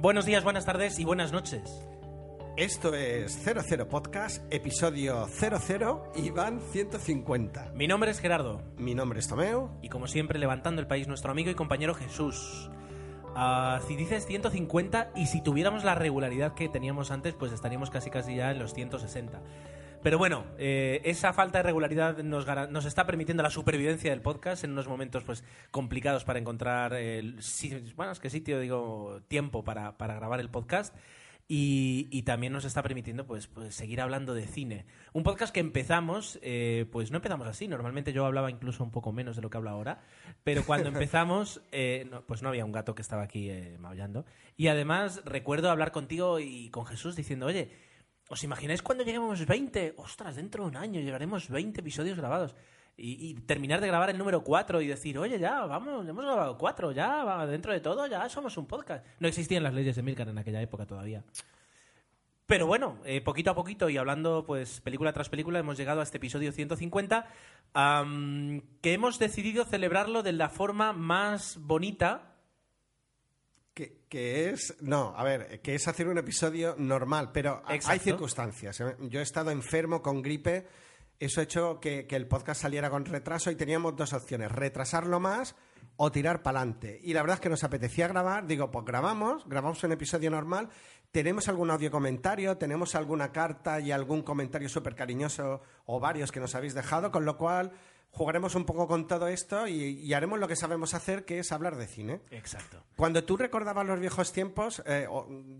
Buenos días, buenas tardes y buenas noches. Esto es 00 Podcast, episodio 00 y van 150. Mi nombre es Gerardo Mi nombre es Tomeo. y como siempre levantando el país nuestro amigo y compañero Jesús. Ah, si dices 150 y si tuviéramos la regularidad que teníamos antes, pues estaríamos casi casi ya en los 160. Pero bueno, eh, esa falta de regularidad nos, nos está permitiendo la supervivencia del podcast en unos momentos pues complicados para encontrar el bueno, es que sitio, digo, tiempo para, para grabar el podcast. Y, y también nos está permitiendo pues, pues seguir hablando de cine. Un podcast que empezamos, eh, pues no empezamos así. Normalmente yo hablaba incluso un poco menos de lo que hablo ahora. Pero cuando empezamos, eh, no, pues no había un gato que estaba aquí eh, maullando. Y además recuerdo hablar contigo y con Jesús diciendo, oye, ¿os imagináis cuando lleguemos 20? Ostras, dentro de un año llegaremos 20 episodios grabados. Y, terminar de grabar el número 4 y decir, oye, ya, vamos, hemos grabado 4, ya, dentro de todo, ya somos un podcast. No existían las leyes de Milcar en aquella época todavía. Pero bueno, eh, poquito a poquito y hablando pues película tras película hemos llegado a este episodio 150 am, que hemos decidido celebrarlo de la forma más bonita. Que, que es. No, a ver, que es hacer un episodio normal, pero hay circunstancias. ¿eh? Yo he estado enfermo con gripe, eso ha hecho que, que el podcast saliera con retraso y teníamos dos opciones: retrasarlo más o tirar para adelante. Y la verdad es que nos apetecía grabar, digo, pues grabamos, grabamos un episodio normal. Tenemos algún audio comentario, tenemos alguna carta y algún comentario súper cariñoso o varios que nos habéis dejado, con lo cual jugaremos un poco con todo esto y, y haremos lo que sabemos hacer, que es hablar de cine. Exacto. Cuando tú recordabas los viejos tiempos, eh,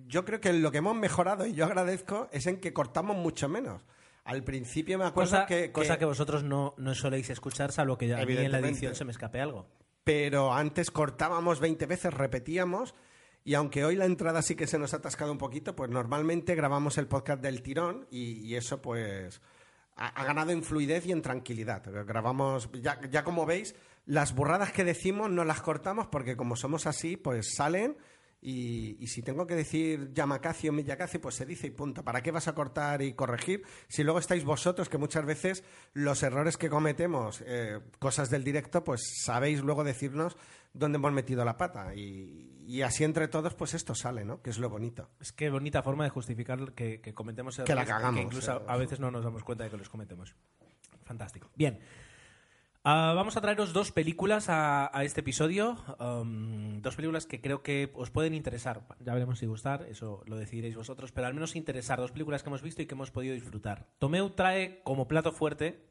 yo creo que lo que hemos mejorado, y yo agradezco, es en que cortamos mucho menos. Al principio me acuerdo Cosa, que, cosa que- que vosotros no, no soléis escuchar, salvo que a mí en la edición se me escape algo. Pero antes cortábamos 20 veces, repetíamos, y aunque hoy la entrada sí que se nos ha atascado un poquito, pues normalmente grabamos el podcast del tirón y, y eso pues ha, ganado en fluidez y en tranquilidad. Grabamos, ya, ya como veis, las burradas que decimos no las cortamos porque como somos así, pues salen y, y si tengo que decir Yamakasi o Miyakasi, pues se dice y punto. ¿Para qué vas a cortar y corregir si luego estáis vosotros que muchas veces los errores que cometemos, eh, cosas del directo, pues sabéis luego decirnos dónde hemos metido la pata y, y así entre todos pues esto sale, ¿no? Que es lo bonito. Es que bonita forma de justificar que, que cometemos Que la errores cagamos, que incluso eh. a veces no nos damos cuenta de que los cometemos. Fantástico. Bien. Ah, vamos a traeros dos películas a, a este episodio. Um, dos películas que creo que os pueden interesar. Ya veremos si gustar, eso lo decidiréis vosotros, pero al menos interesar. Dos películas que hemos visto y que hemos podido disfrutar. Tomeu trae como plato fuerte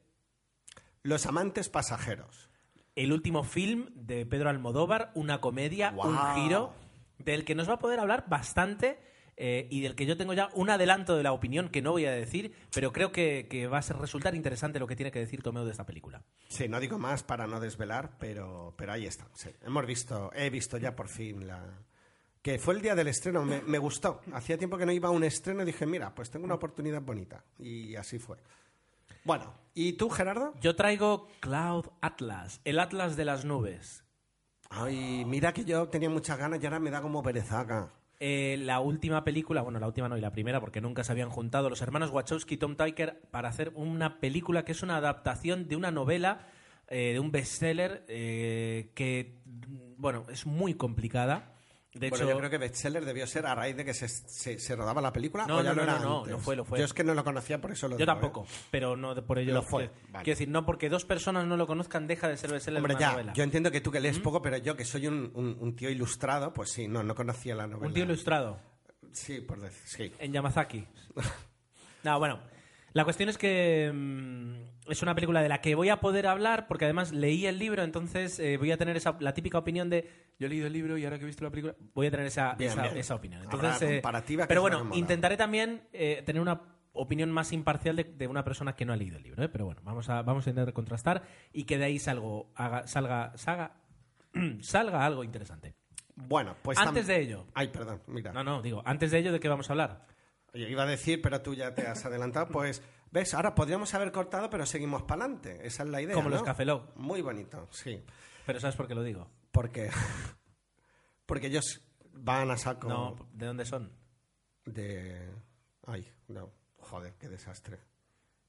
Los amantes pasajeros. el último film de Pedro Almodóvar, una comedia, un giro, del que nos va a poder hablar bastante eh, y del que yo tengo ya un adelanto de la opinión que no voy a decir, pero creo que, que va a ser resultar interesante lo que tiene que decir Tomeo de esta película. Sí, no digo más para no desvelar, pero, pero ahí está. sí. Hemos visto, he visto ya por fin la... Que fue el día del estreno, me, me gustó. Hacía tiempo que no iba a un estreno y dije, mira, pues tengo una oportunidad bonita. Y así fue. Bueno, ¿y tú, Gerardo? Yo traigo Cloud Atlas, el Atlas de las nubes. Ay, mira que yo tenía muchas ganas y ahora me da como perezaca. Eh, la última película, bueno, la última no y la primera, porque nunca se habían juntado los hermanos Wachowski y Tom Tykwer para hacer una película que es una adaptación de una novela, eh, de un bestseller, eh, que, mm, bueno, es muy complicada. De bueno, hecho, yo creo que bestseller debió ser a raíz de que se, se- se rodaba la película. No, o ya no, no, era no, no, antes? lo fue, lo fue. Yo es que no lo conocía, por eso lo yo digo, tampoco, ¿eh? pero no de- por ello. Lo fue, quiero- vale. Quiero decir, no porque dos personas no lo conozcan, deja de ser bestseller Hombre, una ya, novela. yo entiendo que tú que lees poco, pero yo que soy un, un- un tío ilustrado, pues sí, no, no conocía la novela. Un tío ilustrado. Sí, por decir, sí. en Yamazaki. no, bueno. La cuestión es que mm, es una película de la que voy a poder hablar porque además leí el libro, entonces eh, voy a tener esa, la típica opinión de yo he leído el libro y ahora que he visto la película voy a tener esa, Bien, esa, bien. esa opinión. Entonces, eh, comparativa pero bueno, intentaré también eh, tener una opinión más imparcial de, de una persona que no ha leído el libro, ¿eh? pero bueno, vamos a, vamos a intentar contrastar y que de ahí salgo, haga- salga, salga, salga algo interesante. Bueno, pues... Antes de ello, Ay, perdón, mira. no, no, digo, antes de ello, ¿de qué vamos a hablar? Yo iba a decir, pero tú ya te has adelantado. Pues, ves, ahora podríamos haber cortado, pero seguimos para adelante. Esa es la idea. Como ¿no? los Café. Muy bonito, sí. Pero ¿sabes por qué lo digo? Porque, porque ellos van a saco No, ¿de dónde son? de. Ay, no. Joder, qué desastre.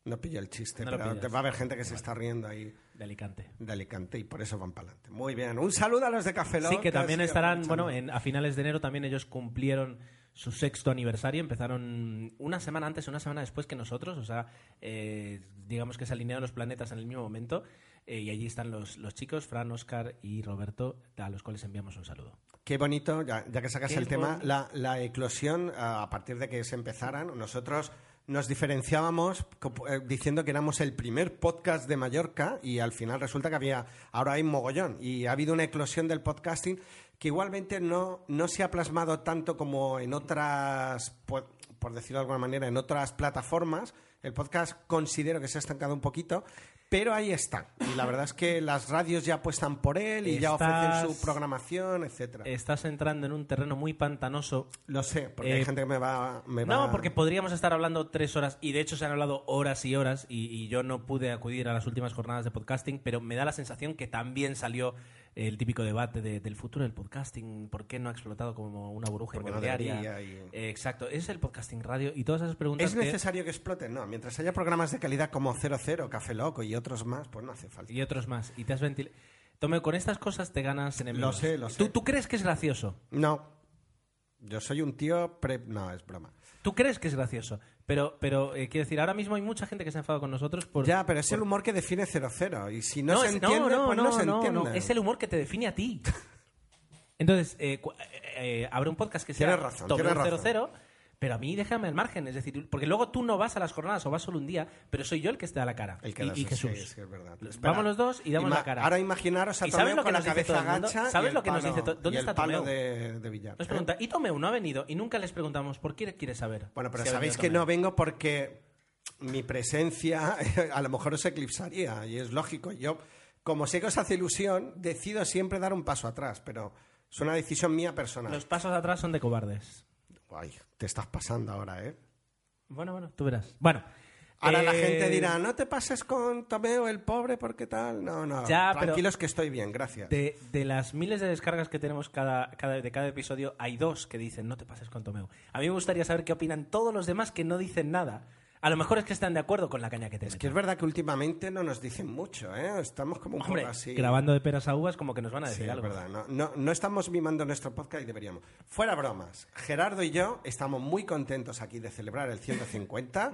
No pillo el chiste, No pero te va a haber gente que se está riendo ahí De Alicante. de Alicante y por eso van para adelante. Muy bien. Un saludo a los de Café Lock, Sí, que también estarán, bueno, en- a finales de enero también ellos cumplieron su sexto aniversario, empezaron una semana antes, una semana después que nosotros, o sea, eh, digamos que se alinearon los planetas en el mismo momento, eh, y allí están los, los chicos, Fran, Oscar y Roberto, a los cuales enviamos un saludo. Qué bonito, ya, ya que sacas Qué el tema, la, la eclosión, a partir de que se empezaran, nosotros nos diferenciábamos eh, diciendo que éramos el primer podcast de Mallorca y al final resulta que había, ahora hay mogollón y ha habido una eclosión del podcasting que igualmente no, no se ha plasmado tanto como en otras, por, por decirlo de alguna manera, en otras plataformas. El podcast considero que se ha estancado un poquito, pero ahí está. Y la verdad es que las radios ya apuestan por él y ya ofrecen su programación, etcétera. Estás entrando en un terreno muy pantanoso. Lo sé, porque Eh, hay gente que me va, me No, porque podríamos estar hablando tres horas, y de hecho se han hablado horas y horas, y, y yo no pude acudir a las últimas jornadas de podcasting, pero me da la sensación que también salió el típico debate de- del futuro del podcasting, por qué no ha explotado como una burbuja no inmobiliaria. y- Eh, exacto, es el podcasting radio y todas esas preguntas ¿Es que- necesario que exploten? No, mientras haya programas de calidad como 00, Café Loco y otros más, pues no hace falta. y otros más, y te has ventilado. Tome, con estas cosas te ganas enemigos. Lo sé, lo sé. ¿Tú, ¿Tú crees que es gracioso? No, yo soy un tío... Pre... No, es broma. ¿Tú crees que es gracioso? Pero, pero eh, quiero decir, ahora mismo hay mucha gente que se ha enfadado con nosotros por... ya, pero es el humor que define 00 y si no, No, se es- entiende, no, pues no, no, se entiende. no, es el humor que te define a ti. Entonces, eh, eh, eh, habrá un podcast que sea Tienes razón, Top tienes 00, razón. Pero a mí déjame al margen. Es decir, porque luego tú no vas a las jornadas o vas solo un día, pero soy yo el que esté a la cara. El que y, y sí, Jesús. sí, es verdad. Vamos los dos y damos Ima- la cara. Ahora imaginaros a ¿Y sabes Tomeu lo que con la nos dice cabeza ¿Sabes lo que nos dice ¿Dónde y está palo Tomeu? de, de billar. Nos ¿eh? pregunta, ¿y Tomeu no ha venido? Y nunca les preguntamos, ¿por qué quieres saber? Bueno, pero si sabéis que no vengo porque mi presencia a lo mejor os eclipsaría y es lógico. Yo, como sé que os hace ilusión, decido siempre dar un paso atrás, pero es una decisión mía personal. Los pasos atrás son de cobardes. Ay, te estás pasando ahora, ¿eh? Bueno, bueno, tú verás. Bueno. Ahora la eh, gente dirá, no te pases con Tomeo el pobre porque tal. No, no, Ya, tranquilos que estoy bien, gracias. De, de las miles de descargas que tenemos cada, cada- de cada episodio, hay dos que dicen no te pases con Tomeu. A mí me gustaría saber qué opinan todos los demás que no dicen nada. A lo mejor es que están de acuerdo con la caña que te Es que es verdad que últimamente no nos dicen mucho, ¿eh? Estamos como un Hombre, poco así. grabando de peras a uvas como que nos van a Sí, decir es algo. verdad. No, no, no estamos mimando nuestro podcast y deberíamos. Fuera bromas. Gerardo y yo estamos muy contentos aquí de celebrar el 150.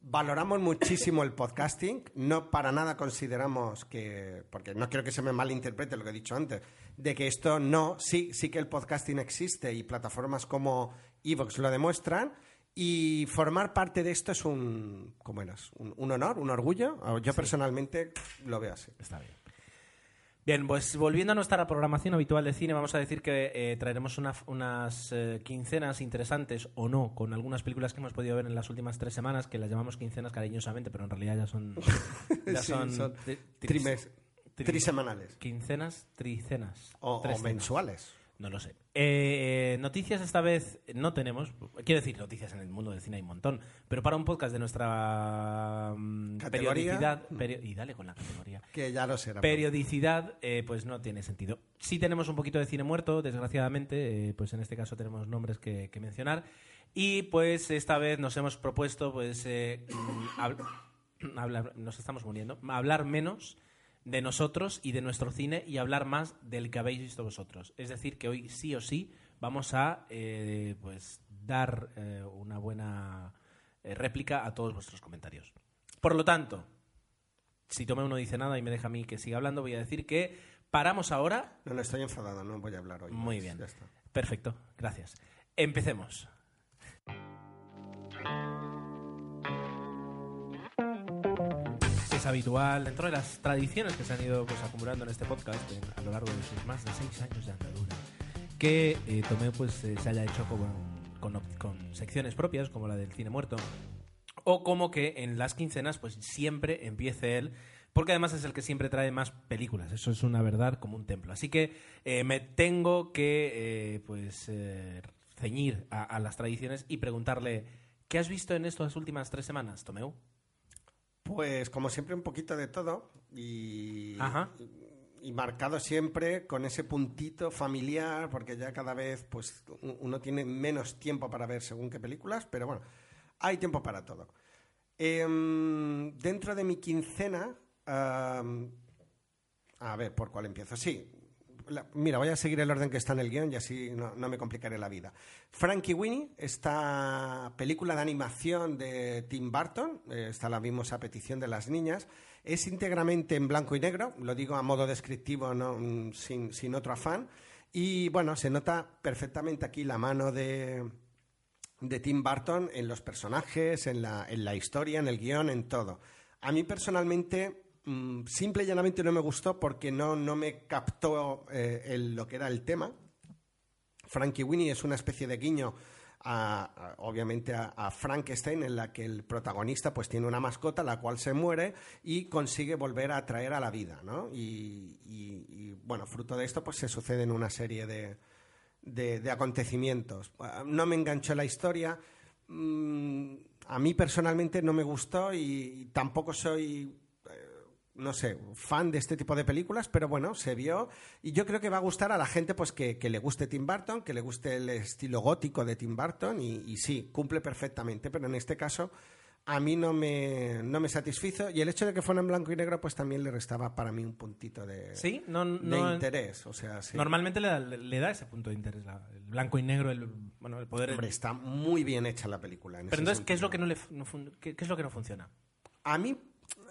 Valoramos muchísimo el podcasting. No para nada consideramos que, porque no quiero que se me malinterprete lo que he dicho antes, de que esto no, sí, sí que el podcasting existe y plataformas como Evox lo demuestran. Y formar parte de esto es un, ¿cómo eras? Un, un honor, un orgullo. Yo personalmente lo veo así. Está bien. Bien, pues volviendo a nuestra programación habitual de cine, vamos a decir que eh, traeremos una- unas eh, quincenas interesantes o no, con algunas películas que hemos podido ver en las últimas tres semanas, que las llamamos quincenas cariñosamente, pero en realidad ya son... ya Sí, son, son tri- trisemanales. Quincenas, tricenas. O, mensuales. No lo sé. Eh, noticias esta vez no tenemos. Quiero decir, noticias en el mundo del cine hay un montón. Pero para un podcast de nuestra mm, periodicidad. perio- y dale con la categoría. Que ya lo será. Periodicidad, eh, pues no tiene sentido. Sí tenemos un poquito de cine muerto, desgraciadamente. eh, pues en este caso tenemos nombres que, que mencionar. Y pues esta vez nos hemos propuesto, pues. eh, mm, hab- hablar, nos estamos muriendo. Hablar menos de nosotros y de nuestro cine y hablar más del que habéis visto vosotros. Es decir, que hoy sí o sí vamos a eh, pues dar eh, una buena eh, réplica a todos vuestros comentarios. Por lo tanto, si Tome no dice nada y me deja a mí que siga hablando, voy a decir que paramos ahora. No, no estoy enfadado, no voy a hablar hoy. Muy bien. ya está. Perfecto, gracias. Empecemos. Habitual, dentro de las tradiciones que se han ido pues, acumulando en este podcast a lo largo de más de seis años de andadura, que eh, Tomeu pues, eh, se haya hecho con, con secciones propias, como la del cine muerto, o como que en las quincenas pues siempre empiece él porque además es el que siempre trae más películas. Eso es una verdad como un templo. Así que eh, me tengo que eh, pues ceñir a, a, las tradiciones y preguntarle ¿qué has visto en estas últimas tres semanas, Tomeu? Pues como siempre un poquito de todo y, y, marcado siempre con ese puntito familiar porque ya cada vez pues uno tiene menos tiempo para ver según qué películas, pero bueno, hay tiempo para todo. Em, dentro de mi quincena a ver, ¿por cuál empiezo? Sí. Mira, voy a seguir el orden que está en el guion y así no, me complicaré la vida. Frankie Winnie, esta película de animación de Tim Burton, eh, esta la vimos a petición de las niñas, es íntegramente en blanco y negro, lo digo a modo descriptivo, mm, sin, otro afán, y bueno, se nota perfectamente aquí la mano de, de Tim Burton en los personajes, en la, en la historia, en el guion, en todo. A mí personalmente Mm, simple y llanamente no me gustó porque no, no me captó eh, lo que era el tema. Frankie Winnie es una especie de guiño obviamente a, Frankenstein en la que el protagonista pues tiene una mascota la cual se muere y consigue volver a traer a la vida ¿no? y, bueno fruto de esto pues se suceden una serie de, de, acontecimientos no me enganchó la historia mm, a mí personalmente no me gustó y tampoco soy no sé, fan de este tipo de películas, pero bueno, se vio y yo creo que va a gustar a la gente pues que, le guste Tim Burton, que le guste el estilo gótico de Tim Burton y, sí, cumple perfectamente, pero en este caso a mí no me, no me satisfizo y el hecho de que fuera en blanco y negro pues también le restaba para mí un puntito de, ¿Sí? no, interés. O sea, Normalmente le da, ese punto de interés, el blanco y negro, el, bueno, el poder... Hombre, está muy bien hecha la película. pero entonces, ¿qué es, lo que no le, qué es lo que no funciona? A mí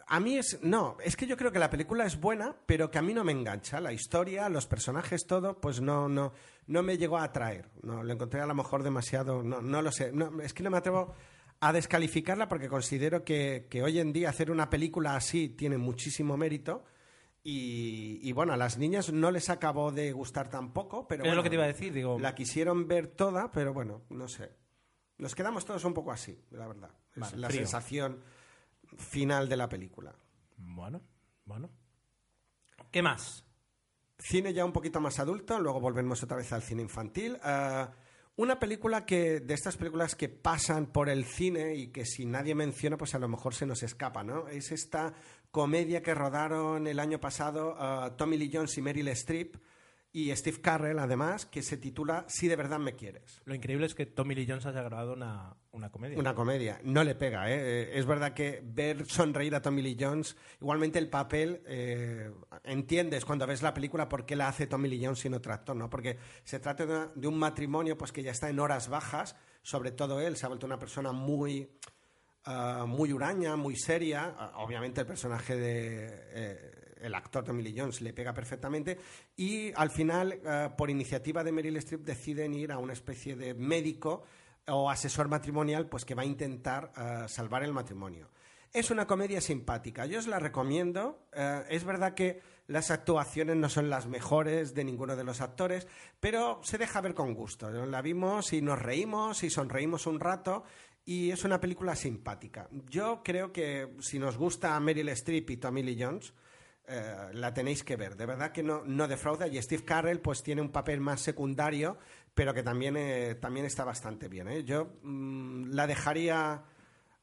a mí es. No, es que yo creo que la película es buena, pero que a mí no me engancha. La historia, los personajes, todo, pues no, no, no me llegó a atraer. No, lo encontré a lo mejor demasiado. No, no lo sé. es que no me atrevo a descalificarla porque considero que, hoy en día hacer una película así tiene muchísimo mérito. Y, bueno, a las niñas no les acabó de gustar tampoco, pero. Es lo que te iba a decir, digo. La quisieron ver toda, pero bueno, no sé. Nos quedamos todos un poco así, la verdad. Es la sensación final de la película. Bueno, bueno. ¿Qué más? Cine ya un poquito más adulto, luego volvemos otra vez al cine infantil. Eh, una película que, de estas películas que pasan por el cine y que si nadie menciona, pues a lo mejor se nos escapa, ¿no? Es esta comedia que rodaron el año pasado uh, Tommy Lee Jones y Meryl Streep, y Steve Carrell, además, que se titula Si de verdad me quieres. Lo increíble es que Tommy Lee Jones haya grabado una, comedia. Una comedia. No le pega, ¿eh? ¿eh? Es verdad que ver sonreír a Tommy Lee Jones, igualmente el papel, eh, entiendes cuando ves la película por qué la hace Tommy Lee Jones sin otro actor, ¿no? Porque se trata de, un matrimonio pues que ya está en horas bajas, sobre todo él se ha vuelto una persona muy... Ah, muy huraña, muy seria. Ah, obviamente el personaje de eh, el actor Tommy Lee Jones le pega perfectamente y al final, eh, por iniciativa de Meryl Streep, deciden ir a una especie de médico o asesor matrimonial pues que va a intentar eh, salvar el matrimonio. Es una comedia simpática, yo os la recomiendo. Eh, es verdad que las actuaciones no son las mejores de ninguno de los actores, pero se deja ver con gusto. La vimos y nos reímos y sonreímos un rato y es una película simpática. Yo creo que si nos gusta Meryl Streep y Tommy Lee Jones, eh, la tenéis que ver. De verdad que no, no defrauda y Steve Carrell pues tiene un papel más secundario, pero que también, eh, también está bastante bien. ¿eh? Yo mm, la dejaría,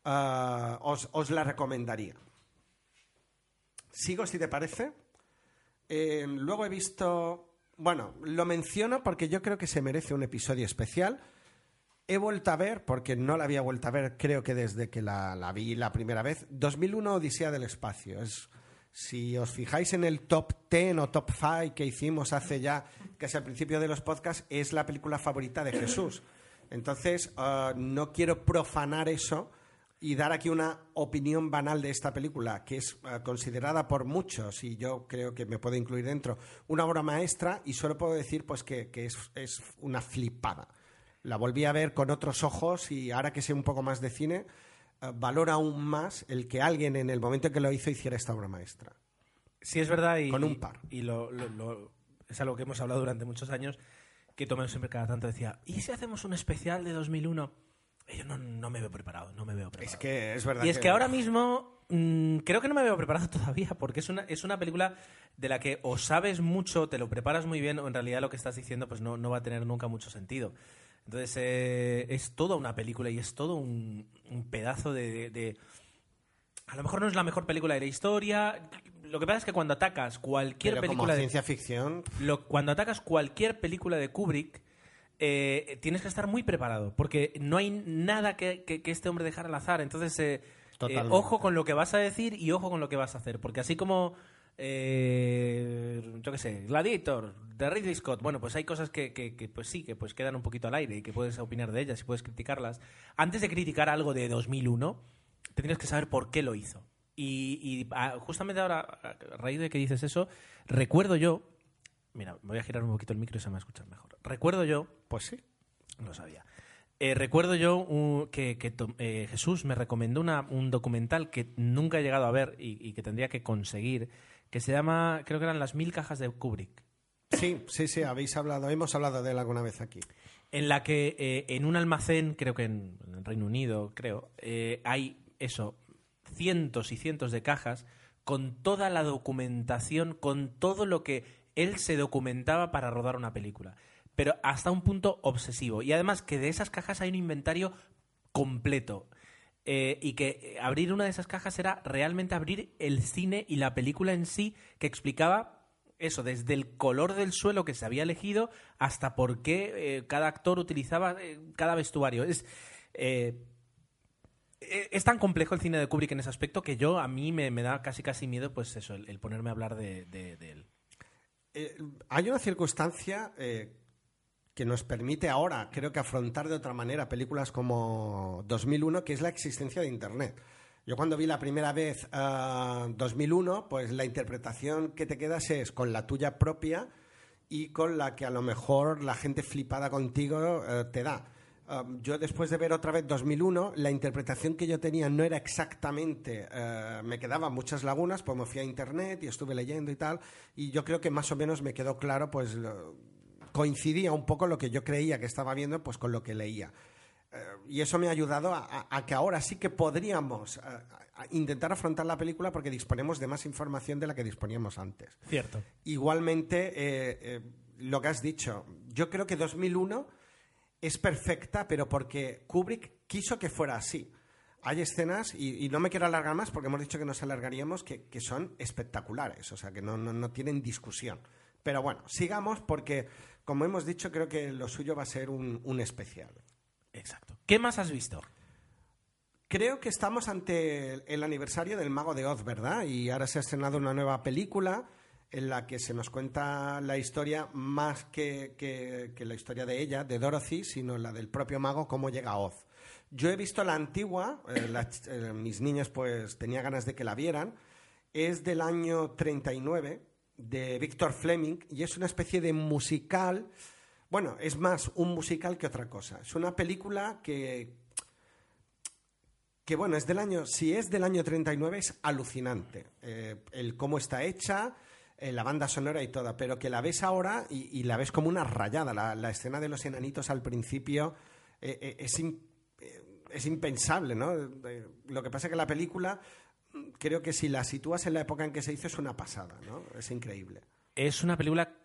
os, la recomendaría. Sigo si te parece. luego he visto, bueno, lo menciono porque yo creo que se merece un episodio especial. He vuelto a ver, porque no la había vuelto a ver, creo que desde que la, la vi la primera vez, 2001 Odisea del Espacio. Es si os fijáis en el top 10 o top 5 que hicimos hace ya, casi al principio de los podcasts, es la película favorita de Jesús. Entonces, uh, no quiero profanar eso y dar aquí una opinión banal de esta película, que es uh, considerada por muchos, y yo creo que me puedo incluir dentro, una obra maestra, y solo puedo decir pues que, es, una flipada. La volví a ver con otros ojos y ahora que sé un poco más de cine, eh, valora aún más el que alguien en el momento en que lo hizo hiciera esta obra maestra. Sí, es verdad. Y, Con un par. Y, lo, es algo que hemos hablado durante muchos años, que Tomeo siempre cada tanto decía, ¿y si hacemos un especial de 2001? Yo no, no me veo preparado, no me veo preparado. Es que es verdad. Y es que ahora mismo mm, creo que no me veo preparado todavía, porque es una, es una película de la que o sabes mucho, te lo preparas muy bien, o en realidad lo que estás diciendo pues no, no va a tener nunca mucho sentido. Entonces eh, es toda una película y es todo un, un pedazo de, de- de- A lo mejor no es la mejor película de la historia. Lo que pasa es que cuando atacas cualquier Pero como película de ciencia ficción, lo- cuando atacas cualquier película de Kubrick, eh, tienes que estar muy preparado, porque no hay nada que, que- que este hombre dejara al azar. Entonces, eh, eh, ojo con lo que vas a decir y ojo con lo que vas a hacer, porque así como, eh, yo qué sé, Gladiator, de Ridley Scott, bueno, pues hay cosas que, pues sí, que pues quedan un poquito al aire y que puedes opinar de ellas y puedes criticarlas. Antes de criticar algo de 2001, tendrías que saber por qué lo hizo. Y, ah, justamente ahora, a raíz de que dices eso, recuerdo yo. Mira, voy a girar un poquito el micro y se me va a escuchar mejor. Recuerdo yo. pues sí. No sabía. Eh, recuerdo yo que, eh, Jesús me recomendó un documental que nunca he llegado a ver y que tendría que conseguir, que se llama, creo que eran Las mil cajas de Kubrick. Sí, sí, sí, habéis hablado, hemos hablado de él alguna vez aquí. en la que eh, en un almacén, creo que en, en el Reino Unido, creo, eh, hay eso, cientos y cientos de cajas con toda la documentación, con todo lo que él se documentaba para rodar una película. Pero hasta un punto obsesivo. Y además que de esas cajas hay un inventario completo. Eh, y que eh, abrir una de esas cajas era realmente abrir el cine y la película en sí, que explicaba eso, desde el color del suelo que se había elegido hasta por qué eh, cada actor utilizaba cada vestuario. Es, eh, es tan complejo el cine de Kubrick en ese aspecto que yo a mí me, me da casi casi miedo pues eso, el, ponerme a hablar de, de- de él. Hay una circunstancia que nos permite ahora, creo que afrontar de otra manera películas como 2001, que es la existencia de Internet. Yo cuando vi la primera vez ah, 2001, pues la interpretación que te quedas es con la tuya propia y con la que a lo mejor la gente flipada contigo eh, te da. Ah, yo después de ver otra vez 2001, la interpretación que yo tenía no era exactamente, eh, me quedaban muchas lagunas, pues me fui a internet y estuve leyendo y tal, y yo creo que más o menos me quedó claro, pues coincidía un poco lo que yo creía que estaba viendo, pues con lo que leía. Eh, y eso me ha ayudado a, que ahora sí que podríamos eh, a- a intentar afrontar la película porque disponemos de más información de la que disponíamos antes. Cierto. Igualmente, eh, eh, lo que has dicho, yo creo que 2001 es perfecta, pero porque Kubrick quiso que fuera así. Hay escenas, y, y no me quiero alargar más porque hemos dicho que nos alargaríamos, que, que son espectaculares, o sea, que no, no, no tienen discusión. Pero bueno, sigamos porque, como hemos dicho, creo que lo suyo va a ser un, un especial. Exacto. ¿Qué más has visto? Creo que estamos ante el, el aniversario del Mago de Oz, ¿verdad? Y ahora se ha estrenado una nueva película en la que se nos cuenta la historia más que, que- que la historia de ella, de Dorothy, sino la del propio mago, cómo llega a Oz. Yo he visto la antigua, eh, la eh, mis niños pues tenía ganas de que la vieran, es del año 39, de Victor Fleming, y es una especie de musical, bueno, es más un musical que otra cosa. Es una película que que bueno, es del año, si es del año 39 es alucinante. Eh, el cómo está hecha, eh, la banda sonora y toda, pero que la ves ahora y, la ves como una rayada. La, escena de los enanitos al principio eh, es, es impensable, ¿no? Lo que pasa es que la película, creo que si la sitúas en la época en que se hizo es una pasada, ¿no? Es increíble. Es una película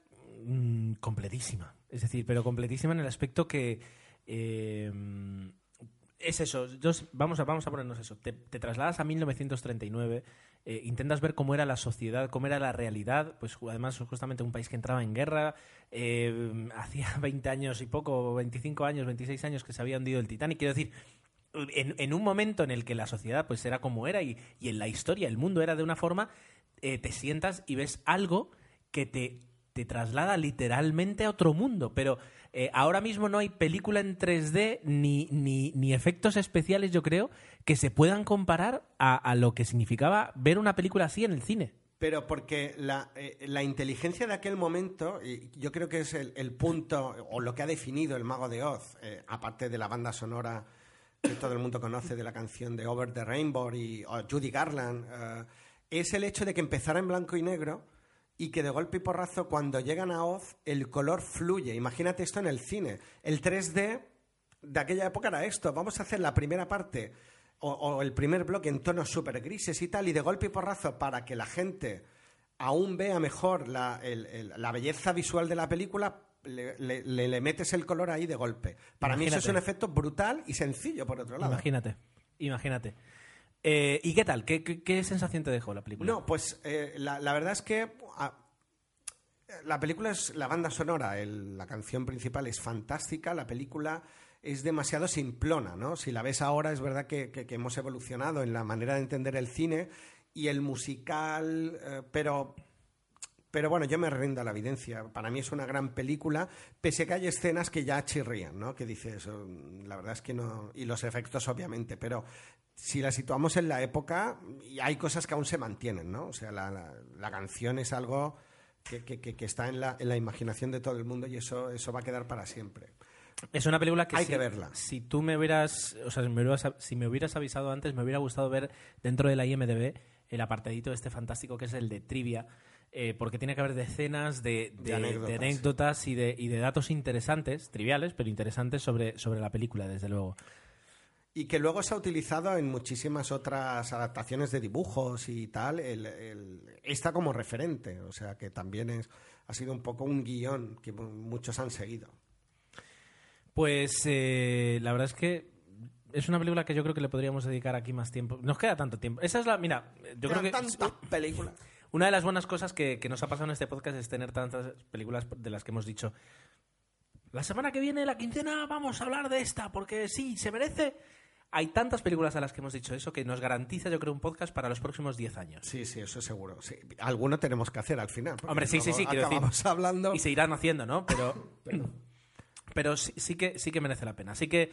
mm, completísima. Es decir, pero completísima en el aspecto que. eh, es eso. vamos, a, vamos a ponernos eso. Te, trasladas a 1939, eh, intentas ver cómo era la sociedad, cómo era la realidad. Pues además, justamente un país que entraba en guerra. eh, hacía 20 años y poco, 25 años, 26 años que se había hundido el Titanic. Quiero decir. En, un momento en el que la sociedad pues era como era y, en la historia el mundo era de una forma, eh, te sientas y ves algo que te, te traslada literalmente a otro mundo. Pero eh, ahora mismo no hay película en 3D ni, ni, ni efectos especiales, yo creo, que se puedan comparar a, a lo que significaba ver una película así en el cine. Pero porque la, eh, la inteligencia de aquel momento, y yo creo que es el, punto, o lo que ha definido el Mago de Oz, aparte de la banda sonora que todo el mundo conoce de la canción de Over the Rainbow y o Judy Garland, eh, es el hecho de que empezara en blanco y negro y que de golpe y porrazo cuando llegan a Oz el color fluye. Imagínate esto en el cine. El 3D de aquella época era esto. Vamos a hacer la primera parte o, el primer bloque en tonos súper grises y tal, y de golpe y porrazo para que la gente aún vea mejor la, el- el- la belleza visual de la película, le, le- le- le metes el color ahí de golpe. Para mí eso es un efecto brutal y sencillo, por otro lado. Imagínate, imagínate. Eh, ¿Y qué tal? ¿Qué, qué, qué sensación te dejó la película? No, pues eh, la, la verdad es que ah, la película es la banda sonora, el- la canción principal es fantástica, la película es demasiado simplona, ¿no? Si la ves ahora es verdad que, que- que hemos evolucionado en la manera de entender el cine y el musical, eh, pero pero bueno, yo me rindo a la evidencia. Para mí es una gran película, pese a que hay escenas que ya chirrían, ¿no? Que dices, oh, la verdad es que no. Y los efectos, obviamente, pero si la situamos en la época, y hay cosas que aún se mantienen, ¿no? O sea, la, la- la canción es algo que, que- que- que está en la, en la imaginación de todo el mundo y eso, eso va a quedar para siempre. Es una película que Hay si, que verla. Si tú me hubieras, o sea, si me hubieras, si me hubieras avisado antes, me hubiera gustado ver dentro de la IMDb el apartadito este fantástico que es el de trivia, eh, porque tiene que haber decenas de, de- De anécdotas. de anécdotas y, de, y de datos interesantes, triviales, pero interesantes sobre, sobre la película, desde luego. Y que luego se ha utilizado en muchísimas otras adaptaciones de dibujos y tal, el, el- esta como referente, o sea que también es, ha sido un poco un guion que mu- muchos han seguido. Pues eh, la verdad es que es una película que yo creo que le podríamos dedicar aquí más tiempo. Nos queda tanto tiempo. Esa es la, mira, yo creo que tantas películas. Una de las buenas cosas que, que nos ha pasado en este podcast es tener tantas películas de las que hemos dicho. La semana que viene, la quincena, vamos a hablar de esta, porque sí, se merece. Hay tantas películas a las que hemos dicho eso que nos garantiza, yo creo, un podcast para los próximos 10 años. Sí, sí, eso seguro. Sí. Alguno tenemos que hacer al final. Hombre, sí, sí, sí, quiero decir. hablando. Y se irán haciendo, ¿no? Pero, pero sí, sí que, sí que merece la pena. Así que,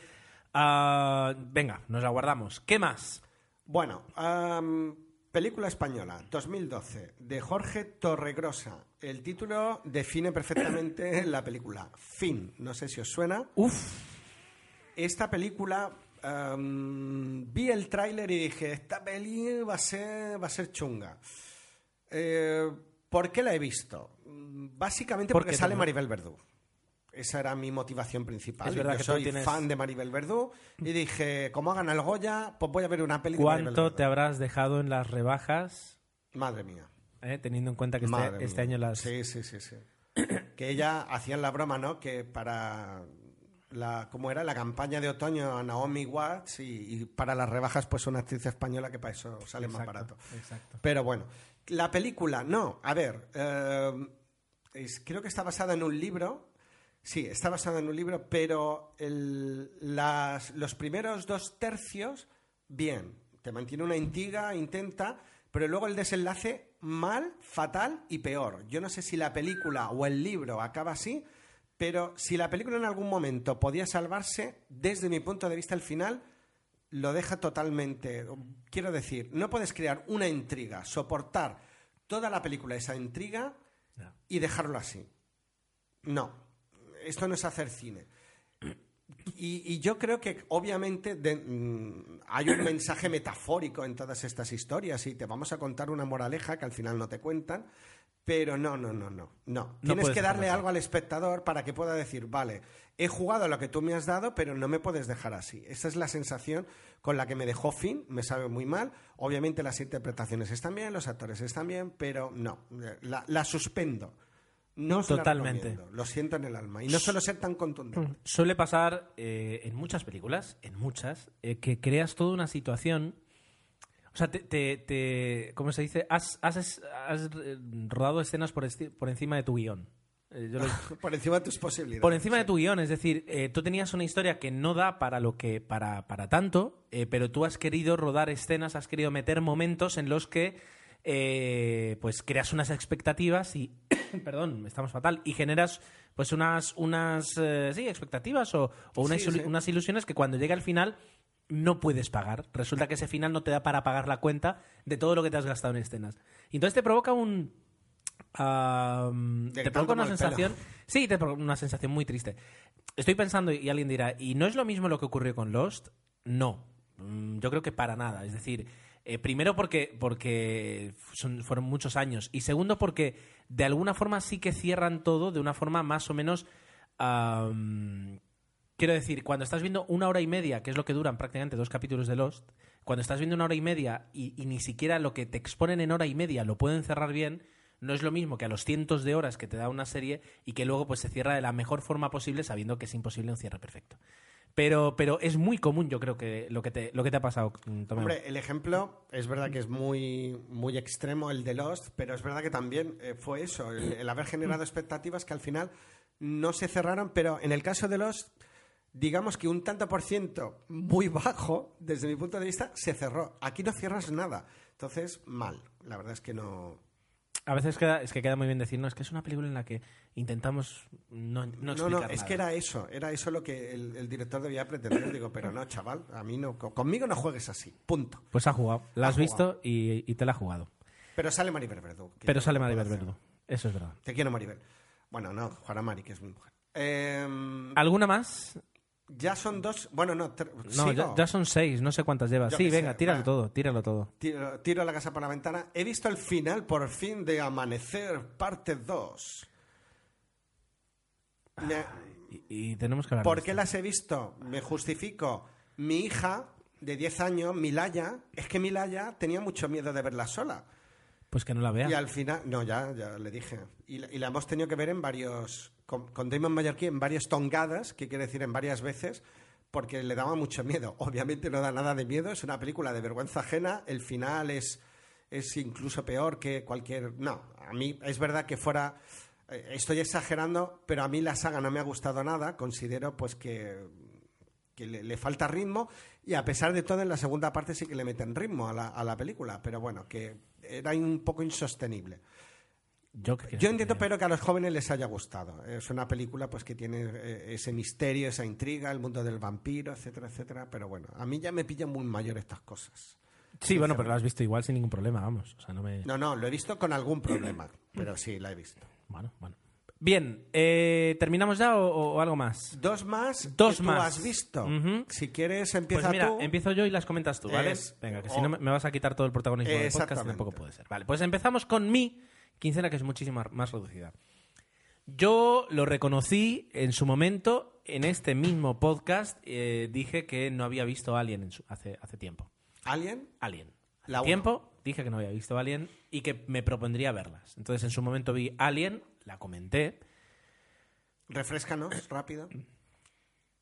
ah, venga, nos la guardamos. ¿Qué más? Bueno, am, película española, 2012, de Jorge Torregrosa. El título define perfectamente la película. Fin. No sé si os suena. Uf, Esta película am, vi el tráiler y dije, esta peli va a ser, va a ser chunga. Eh, ¿Por qué la he visto? Mm, Básicamente ¿Por porque qué, sale? Maribel Verdú. Esa era mi motivación principal. Es verdad Yo que soy tienes- fan de Maribel Verdú y dije, como hagan el Goya, pues voy a ver una Maribel ¿cuánto te habrás dejado en las rebajas? Madre mía. eh, teniendo en cuenta que este, este año las... Sí, sí, sí, sí. que ella hacían la broma, ¿no? Que para la, ¿cómo era? La campaña de otoño a Naomi Watts y, y para las rebajas, pues una actriz española que para eso sale más barato. exacto. Pero bueno, la película, no, a ver, eh, es- creo que está basada en un libro. Sí, está basada en un libro, pero el- las- los primeros dos tercios, bien, te mantiene una intriga, intenta, pero luego el desenlace mal, fatal y peor. Yo no sé si la película o el libro acaba así, pero si la película en algún momento podía salvarse, desde mi punto de vista el final lo deja totalmente. Quiero decir, no puedes crear una intriga, soportar toda la película esa intriga y dejarlo así. No, esto no es hacer cine. Y, y yo creo que obviamente de- mm, hay un mensaje metafórico en todas estas historias y te vamos a contar una moraleja que al final no te cuentan, pero no, no, no, no, no. Tienes que darle algo al espectador para que pueda decir, vale, he jugado lo que tú me has dado, pero no me puedes dejar así. Esa es la sensación con la que me dejó Finn, me sabe muy mal. Obviamente las interpretaciones están bien, los actores están bien, pero no, la, la suspendo. No se la Totalmente. recomiendo, lo siento en el alma. Y no suelo ser tan contundente. Suele pasar eh, en muchas películas, en muchas, eh, que creas toda una situación. O sea, te, te- te- ¿cómo se dice? Has, has- has, eh, rodado escenas por, encima de tu guion. Eh, yo lo- Por encima de tus posibilidades. por encima de tu guion, es decir, tú tenías una historia que no da para lo que para, para tanto, pero tú has querido rodar escenas, has querido meter momentos en los que eh, pues creas unas expectativas y perdón, estamos fatal y generas pues unas unas eh, sí expectativas o, o unas, Sí, ilu- sí. unas ilusiones que cuando llega el final no puedes pagar. Resulta que ese final no te da para pagar la cuenta de todo lo que te has gastado en escenas. Y entonces te provoca un te provoca una pelo. sensación Sí, te provoca una sensación muy triste. Estoy pensando, y alguien dirá, ¿y no es lo mismo lo que ocurrió con Lost? No. Mm, Yo creo que para nada. Es decir, eh, primero porque, porque son- fueron muchos años. Y segundo porque de alguna forma sí que cierran todo de una forma más o menos. am, Quiero decir, cuando estás viendo una hora y media, que es lo que duran prácticamente dos capítulos de Lost, cuando estás viendo una hora y media y, y ni siquiera lo que te exponen en hora y media lo pueden cerrar bien, no es lo mismo que a los cientos de horas que te da una serie y que luego pues se cierra de la mejor forma posible sabiendo que es imposible un cierre perfecto. Pero, pero es muy común, yo creo que lo que te, lo que te ha pasado, Tomeu. Hombre, el ejemplo es verdad que es muy, muy extremo el de Lost, pero es verdad que también eh, fue eso, el, el haber generado expectativas que al final no se cerraron, pero en el caso de Lost, digamos que un tanto por ciento muy bajo, desde mi punto de vista, se cerró. Aquí no cierras nada. Entonces, mal. La verdad es que no. A veces queda, es que queda muy bien decirnos que es una película en la que intentamos no, no No, explicar no, es nada. que era eso, era eso lo que el, el director debía pretender. Digo, pero no, chaval, a mí no, co- conmigo no juegues así, punto. Pues ha jugado. La Ha has jugado. visto y, y te la ha jugado. Pero sale Maribel Verdú. Pero sale no Maribel. Verdú. Eso es verdad. Te quiero, Maribel. Bueno, no, Juana Mari, que es mi mujer. Eh, ¿Alguna más? Ya son dos. Bueno, no, No, ya, ya son seis. No sé cuántas llevas. Yo Sí, venga, sé, tíralo va. todo. Tíralo todo. Tiro, tiro la casa por la ventana. He visto el final, por fin, de Amanecer, parte 2. Me- Y, y tenemos que hablar ¿Por de qué esto. las he visto? Me justifico. Mi hija, de 10 años, Milaya, es que Milaya tenía mucho miedo de verla sola. Pues que no la vea. Y al final, no, ya, ya le dije. Y la hemos tenido que ver en varios, con, con Damon Mallorquí, en varias tongadas, que quiere decir en varias veces, porque le daba mucho miedo. Obviamente no da nada de miedo, es una película de vergüenza ajena, el final es, es incluso peor que cualquier... No, a mí es verdad que fuera... eh, Estoy exagerando, pero a mí la saga no me ha gustado nada. Considero pues que, que le, falta ritmo y a pesar de todo en la segunda parte sí que le meten ritmo a la, a la película, pero bueno, que era un poco insostenible. Yo, Yo que entiendo, diga? pero que a los jóvenes les haya gustado. Es una película pues que tiene eh, ese misterio, esa intriga, el mundo del vampiro, etcétera, etcétera. Pero bueno, a mí ya me pillan muy mayor estas cosas. Sí, bueno, pero la has visto igual sin ningún problema, vamos. O sea, no me... No, no, lo he visto con algún problema, pero sí, la he visto. Bueno, bueno. Bien, eh, ¿terminamos ya o, algo más? Dos más Dos que tú más. has visto. Si quieres, Pues empieza mira, tú. empiezo yo y las comentas tú, ¿vale? Es- Venga, que o- si no me vas a quitar todo el protagonismo del podcast tampoco puede ser. Vale, pues empezamos con mi quincena, que es muchísimo más reducida. Yo lo reconocí en su momento, en este mismo podcast, eh, dije que no había visto Alien en su- hace, hace tiempo. ¿Alien? Alien. Hace La tiempo dije que no había visto Alien y que me propondría verlas. Entonces en su momento vi Alien, la comenté. Refrescanos, rápido.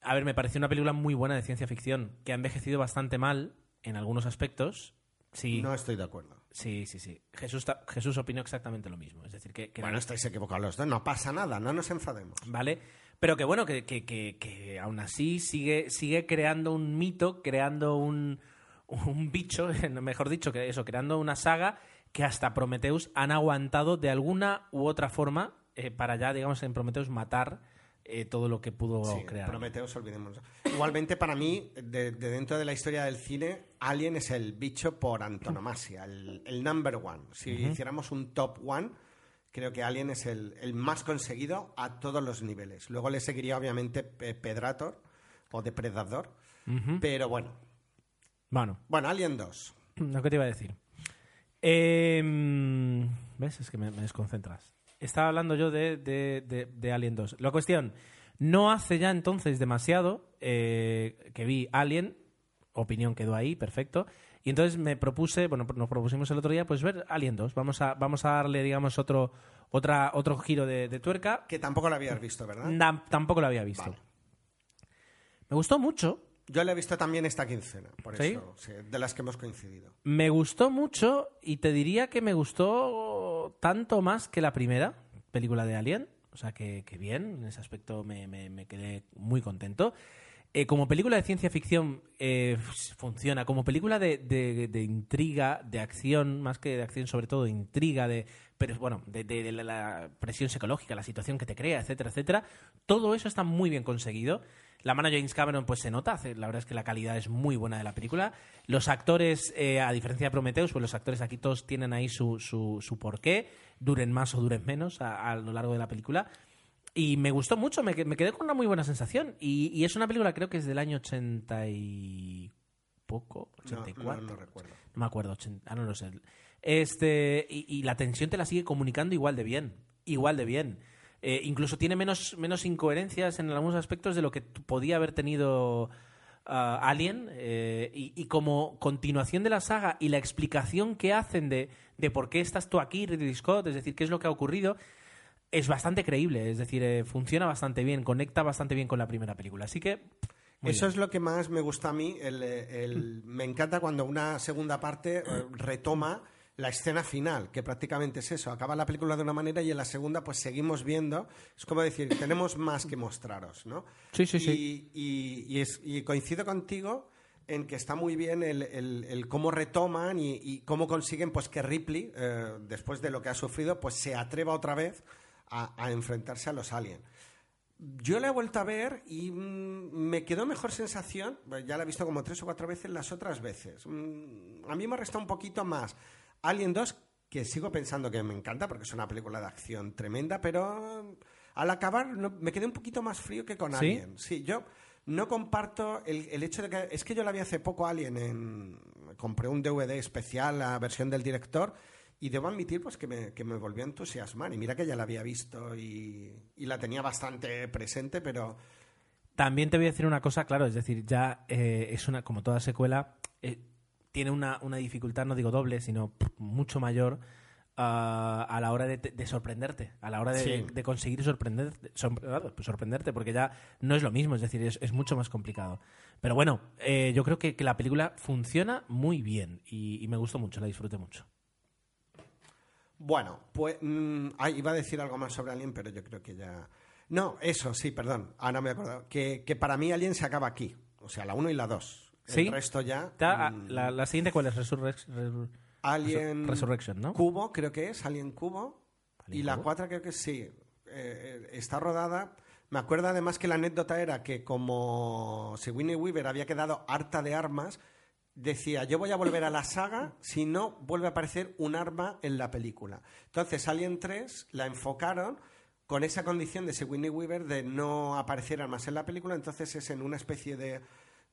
A ver, me pareció una película muy buena de ciencia ficción, que ha envejecido bastante mal en algunos aspectos. Sí, No estoy de acuerdo. Sí, sí, sí. Jesús, Jesús opinó exactamente lo mismo. Es decir, que, que Bueno, estáis equivocados los dos. No pasa nada, no nos enfademos. ¿Vale? Pero que bueno, que, que, que, que aún así sigue, sigue creando un mito, creando un, un bicho, mejor dicho, que eso, creando una saga que hasta Prometheus han aguantado de alguna u otra forma eh, para ya, digamos, en Prometheus matar eh, todo lo que pudo Sí, crear. Prometeos, olvidémonos. Igualmente, para mí, de, de dentro de la historia del cine, Alien es el bicho por antonomasia, el, el number one. Si hiciéramos un top one, creo que Alien es el, el más conseguido a todos los niveles. Luego le seguiría, obviamente, Pe- Predator o Depredador. Pero bueno. Bueno, Bueno, Alien 2. lo que te iba a decir. Eh, ¿Ves? Es que me, me desconcentras. Estaba hablando yo de, de, de- de Alien 2. La cuestión, no hace ya entonces demasiado eh, que vi Alien, opinión quedó ahí, perfecto. Y entonces me propuse, bueno, nos propusimos el otro día, pues ver Alien 2. Vamos a, vamos a darle, digamos, otro, otra, otro giro de, de tuerca. Que tampoco lo habías visto, ¿verdad? Na- tampoco lo había visto. Vale. Me gustó mucho, Yo lo he visto también esta quincena, por ¿Sí? eso, sí, de las que hemos coincidido. Me gustó mucho y te diría que me gustó tanto más que la primera película de Alien. O sea, que, bien, en ese aspecto me- me quedé muy contento. Eh, como película de ciencia ficción eh, funciona, como película de, de- intriga, de acción, más que de acción, sobre todo de intriga, de, pero bueno, de, la, presión psicológica, la situación que te crea, etcétera, etcétera. Todo eso está muy bien conseguido. La mano de James Cameron pues se nota, la verdad es que la calidad es muy buena de la película. Los actores, eh, a diferencia de Prometheus, pues los actores aquí todos tienen ahí su, su, su porqué, duren más o duren menos a lo largo de la película. Y me gustó mucho, me, me quedé con una muy buena sensación. Y, y es una película, creo que es del año 80 y poco, No, 84. no, no recuerdo. No me acuerdo, 80, ah, no lo sé. Este, y, y la tensión te la sigue comunicando igual de bien. Igual de bien. Eh, incluso tiene menos, menos incoherencias en algunos aspectos de lo que podía haber tenido ah, Alien. eh, y, y como continuación de la saga y la explicación que hacen de, de por qué estás tú aquí, Ridley Scott, es decir, qué es lo que ha ocurrido, es bastante creíble. Es decir, eh, funciona bastante bien, conecta bastante bien con la primera película. Así que. Eso bien. es lo que más me gusta a mí. el- el- me encanta cuando una segunda parte eh, retoma la escena final, que prácticamente es eso. Acaba la película de una manera y en la segunda pues seguimos viendo. Es como decir, tenemos más que mostraros, ¿no? Sí, sí, y, sí. Y, y es- y coincido contigo en que está muy bien el, el- el cómo retoman y, y cómo consiguen pues que Ripley, eh, después de lo que ha sufrido, pues se atreva otra vez a, a enfrentarse a los aliens. Yo la he vuelto a ver y mm, me quedó mejor sensación, pues ya la he visto como tres o cuatro veces las otras veces. Mm, a mí me resta un poquito más Alien 2, que sigo pensando que me encanta porque es una película de acción tremenda, pero mm, al acabar me quedé un poquito más frío que con ¿Sí? Alien. Sí, yo no comparto el, el hecho de que... Es que yo la vi hace poco Alien en... Compré un DVD especial, la versión del director, y debo admitir pues que me, que me volvió a entusiasmar. Y mira que ya la había visto y, y la tenía bastante presente, pero También te voy a decir una cosa, claro, es decir, ya eh, es una, como toda secuela, eh, tiene una, una dificultad, no digo doble, sino mucho mayor ah, a la hora de, de sorprenderte, a la hora de, Sí. de conseguir sorprender, sor- pues sorprenderte, porque ya no es lo mismo, es decir, es, es mucho más complicado. Pero bueno, eh, yo creo que, que la película funciona muy bien y, y me gustó mucho, la disfruté mucho. Bueno, pues mm, iba a decir algo más sobre Alien, pero yo creo que ya... No, eso, sí, perdón, ahora me he acordado. Que, que para mí Alien se acaba aquí, o sea, la 1 y la 2. ¿Sí? El resto ya... Ta- ah, mm, la, la siguiente, ¿cuál es? Resurrec- Resur- Alien... Resurrection, ¿no? Cubo, creo que es, Alien Cubo. ¿Alien y la Cubo? 4 creo que sí. Eh, eh, está rodada... Me acuerdo además que la anécdota era que como Sigourney Weaver había quedado harta de armas, decía, yo voy a volver a la saga si no vuelve a aparecer un arma en la película. Entonces, Alien 3 la enfocaron con esa condición de Sigourney Weaver de no aparecer armas en la película, entonces es en una especie de,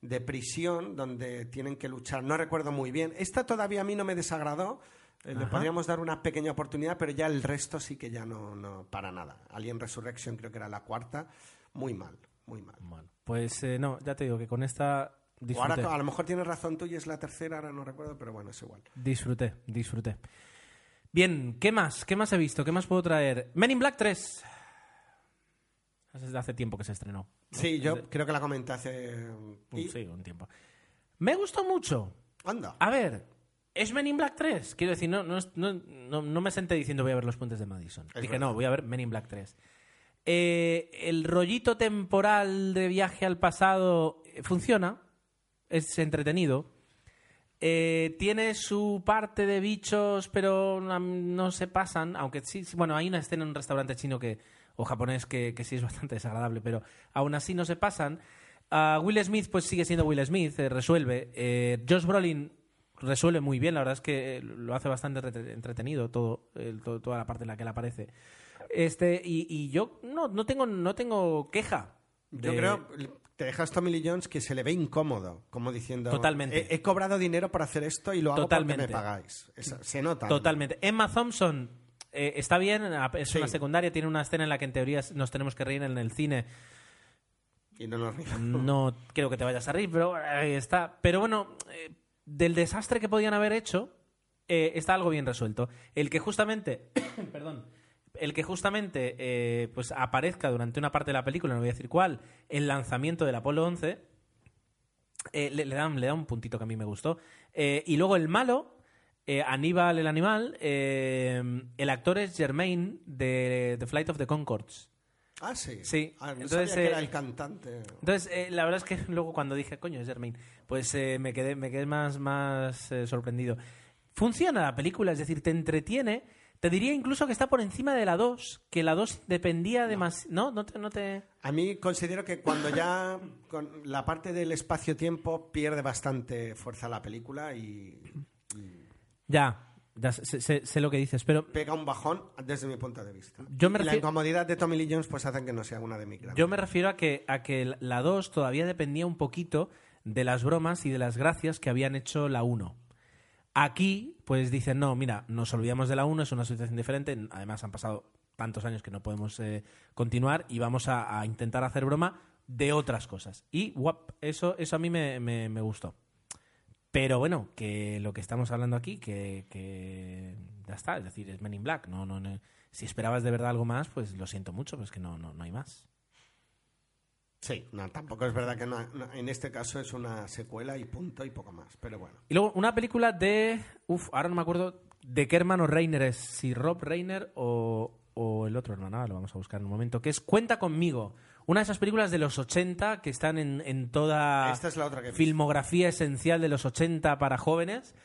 de prisión donde tienen que luchar. No recuerdo muy bien. Esta todavía a mí no me desagradó. Eh, le podríamos dar una pequeña oportunidad, pero ya el resto sí que ya no, no para nada. Alien Resurrection creo que era la cuarta. Muy mal, muy mal. Bueno, pues eh, no, ya te digo que con esta disfruté. ahora a lo mejor tienes razón tú y es la tercera, ahora no recuerdo, pero bueno, es igual. Disfruté, disfruté. Bien, ¿qué más? ¿Qué más he visto? ¿Qué más puedo traer? Men in Black 3. Hace, hace tiempo que se estrenó. ¿no? Sí, yo Desde- creo que la comenté hace... un- y- sí, un tiempo. Me gustó mucho. Anda. A ver, ¿es Men in Black 3? Quiero decir, no, no, no, no- me senté diciendo voy a ver los puentes de Madison. Es Dije, verdad. no, voy a ver Men in Black 3. Eh, el rollito temporal de viaje al pasado eh, funciona, es entretenido. Eh, tiene su parte de bichos, pero no, se pasan, aunque sí, bueno, hay una escena en un restaurante chino que, o japonés que, que sí es bastante desagradable, pero aún así no se pasan. Ah, Will Smith pues sigue siendo Will Smith, eh, resuelve. Eh, Josh Brolin resuelve muy bien, la verdad es que eh, lo hace bastante rete- entretenido todo, el- todo- toda la parte en la que él aparece. Este, y, y yo no, no tengo, no tengo queja. Yo de- creo, te dejas Tommy Lee Jones que se le ve incómodo, como diciendo... Totalmente. He, he cobrado dinero por hacer esto y lo hago Totalmente. porque me pagáis. Es- se nota. Totalmente. Emma Thompson eh, está bien, es Sí. una secundaria, tiene una escena en la que en teoría nos tenemos que reír en el cine. Y no nos rimos. No creo que te vayas a reír, pero ahí está. Pero bueno, eh, del desastre que podían haber hecho, eh, está algo bien resuelto. El que justamente, perdón, el que justamente eh, pues aparezca durante una parte de la película, no voy a decir cuál, el lanzamiento del Apolo 11, eh, le, le dan, le da un puntito que a mí me gustó. Eh, y luego el malo, Aníbal el animal, el actor es Germain de The Flight of the Concords. Ah, sí. Sí. Ah, no Entonces, sabía que era el cantante. Entonces, la verdad es que luego cuando dije, coño, es Germain, pues eh, me quedé, me quedé más, más sorprendido. Funciona la película, es decir, te entretiene. Te diría incluso que está por encima de la 2, que la 2 dependía de más... ¿No? ¿No te...? No te... A mí considero que cuando ya con la parte del espacio-tiempo pierde bastante fuerza la película y Ya, ya sé, sé- sé lo que dices, pero pega un bajón desde mi punto de vista. Yo me y la refiero- incomodidad de Tommy Lee Jones pues hacen que no sea una de mis grandes. yo me refiero a que, a que la 2 todavía dependía un poquito de las bromas y de las gracias que habían hecho la 1. Aquí, pues dicen, no, mira, nos olvidamos de la 1, es una situación diferente, además han pasado tantos años que no podemos eh, continuar y vamos a, intentar hacer broma de otras cosas. Y guap, eso, eso a mí me, me- me gustó. Pero bueno, que lo que estamos hablando aquí, que, que ya está, es decir, es Men in Black. No, no, no- si esperabas de verdad algo más, pues lo siento mucho, pero es que no, no, no hay más. Sí, no, tampoco es verdad que no- no, en este caso es una secuela y punto y poco más, pero bueno. Y luego una película de. Uf, ahora no me acuerdo de qué hermano Reiner es, si Rob Reiner o, o el otro hermano, lo vamos a buscar en un momento, que es Cuenta conmigo. Una de esas películas de los 80 que están en, en toda Esta es la otra que filmografía esencial de los 80 para jóvenes,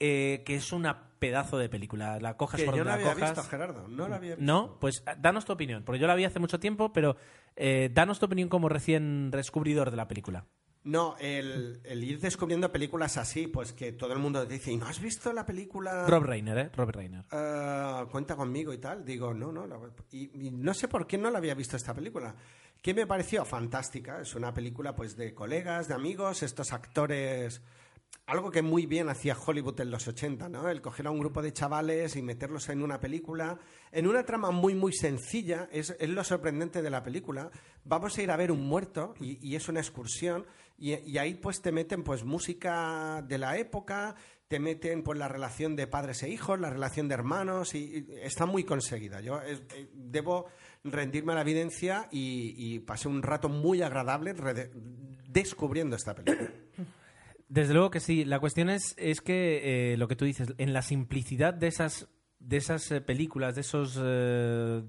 eh, que es una pedazo de película. La cojas Que por yo donde no la había cojas. visto, Gerardo, no la había visto. No, pues ah, danos tu opinión, porque yo la vi hace mucho tiempo, pero eh, danos tu opinión como recién descubridor de la película. No, el, el ir descubriendo películas así, pues que todo el mundo te dice, ¿y no has visto la película? Rob Reiner, ¿eh? Rob Reiner. Eh, cuenta conmigo y tal. Digo, no, no. la- y, y no sé por qué no la había visto esta película. Que me pareció fantástica. Es una película pues de colegas, de amigos, estos actores. Algo que muy bien hacía Hollywood en los 80, ¿no? El coger a un grupo de chavales y meterlos en una película, en una trama muy, muy sencilla. Es, es lo sorprendente de la película. Vamos a ir a ver un muerto y, es una excursión. Y, ahí pues te meten pues música de la época, te meten pues la relación de padres e hijos, la relación de hermanos y, está muy conseguida. Yo es- eh, debo rendirme a la evidencia y, pasé un rato muy agradable descubriendo esta película. Desde luego que sí. La cuestión es, es que eh, lo que tú dices, en la simplicidad de esas, de esas eh, películas, de esos eh,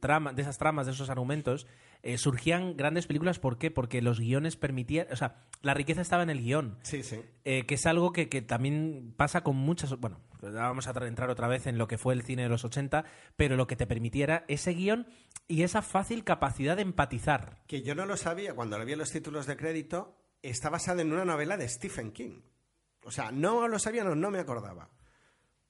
trama- de esas tramas, de esos argumentos, eh, surgían grandes películas. ¿Por qué? Porque los guiones permitían. O sea, la riqueza estaba en el guion. Sí, sí. que es algo que, que también pasa con muchas. Bueno, vamos a tra- entrar otra vez en lo que fue el cine de los 80, pero lo que te permitiera ese guion y esa fácil capacidad de empatizar. Que yo no lo sabía cuando lo vi en los títulos de crédito, está basada en una novela de Stephen King. O sea, no lo sabía, no, no me acordaba.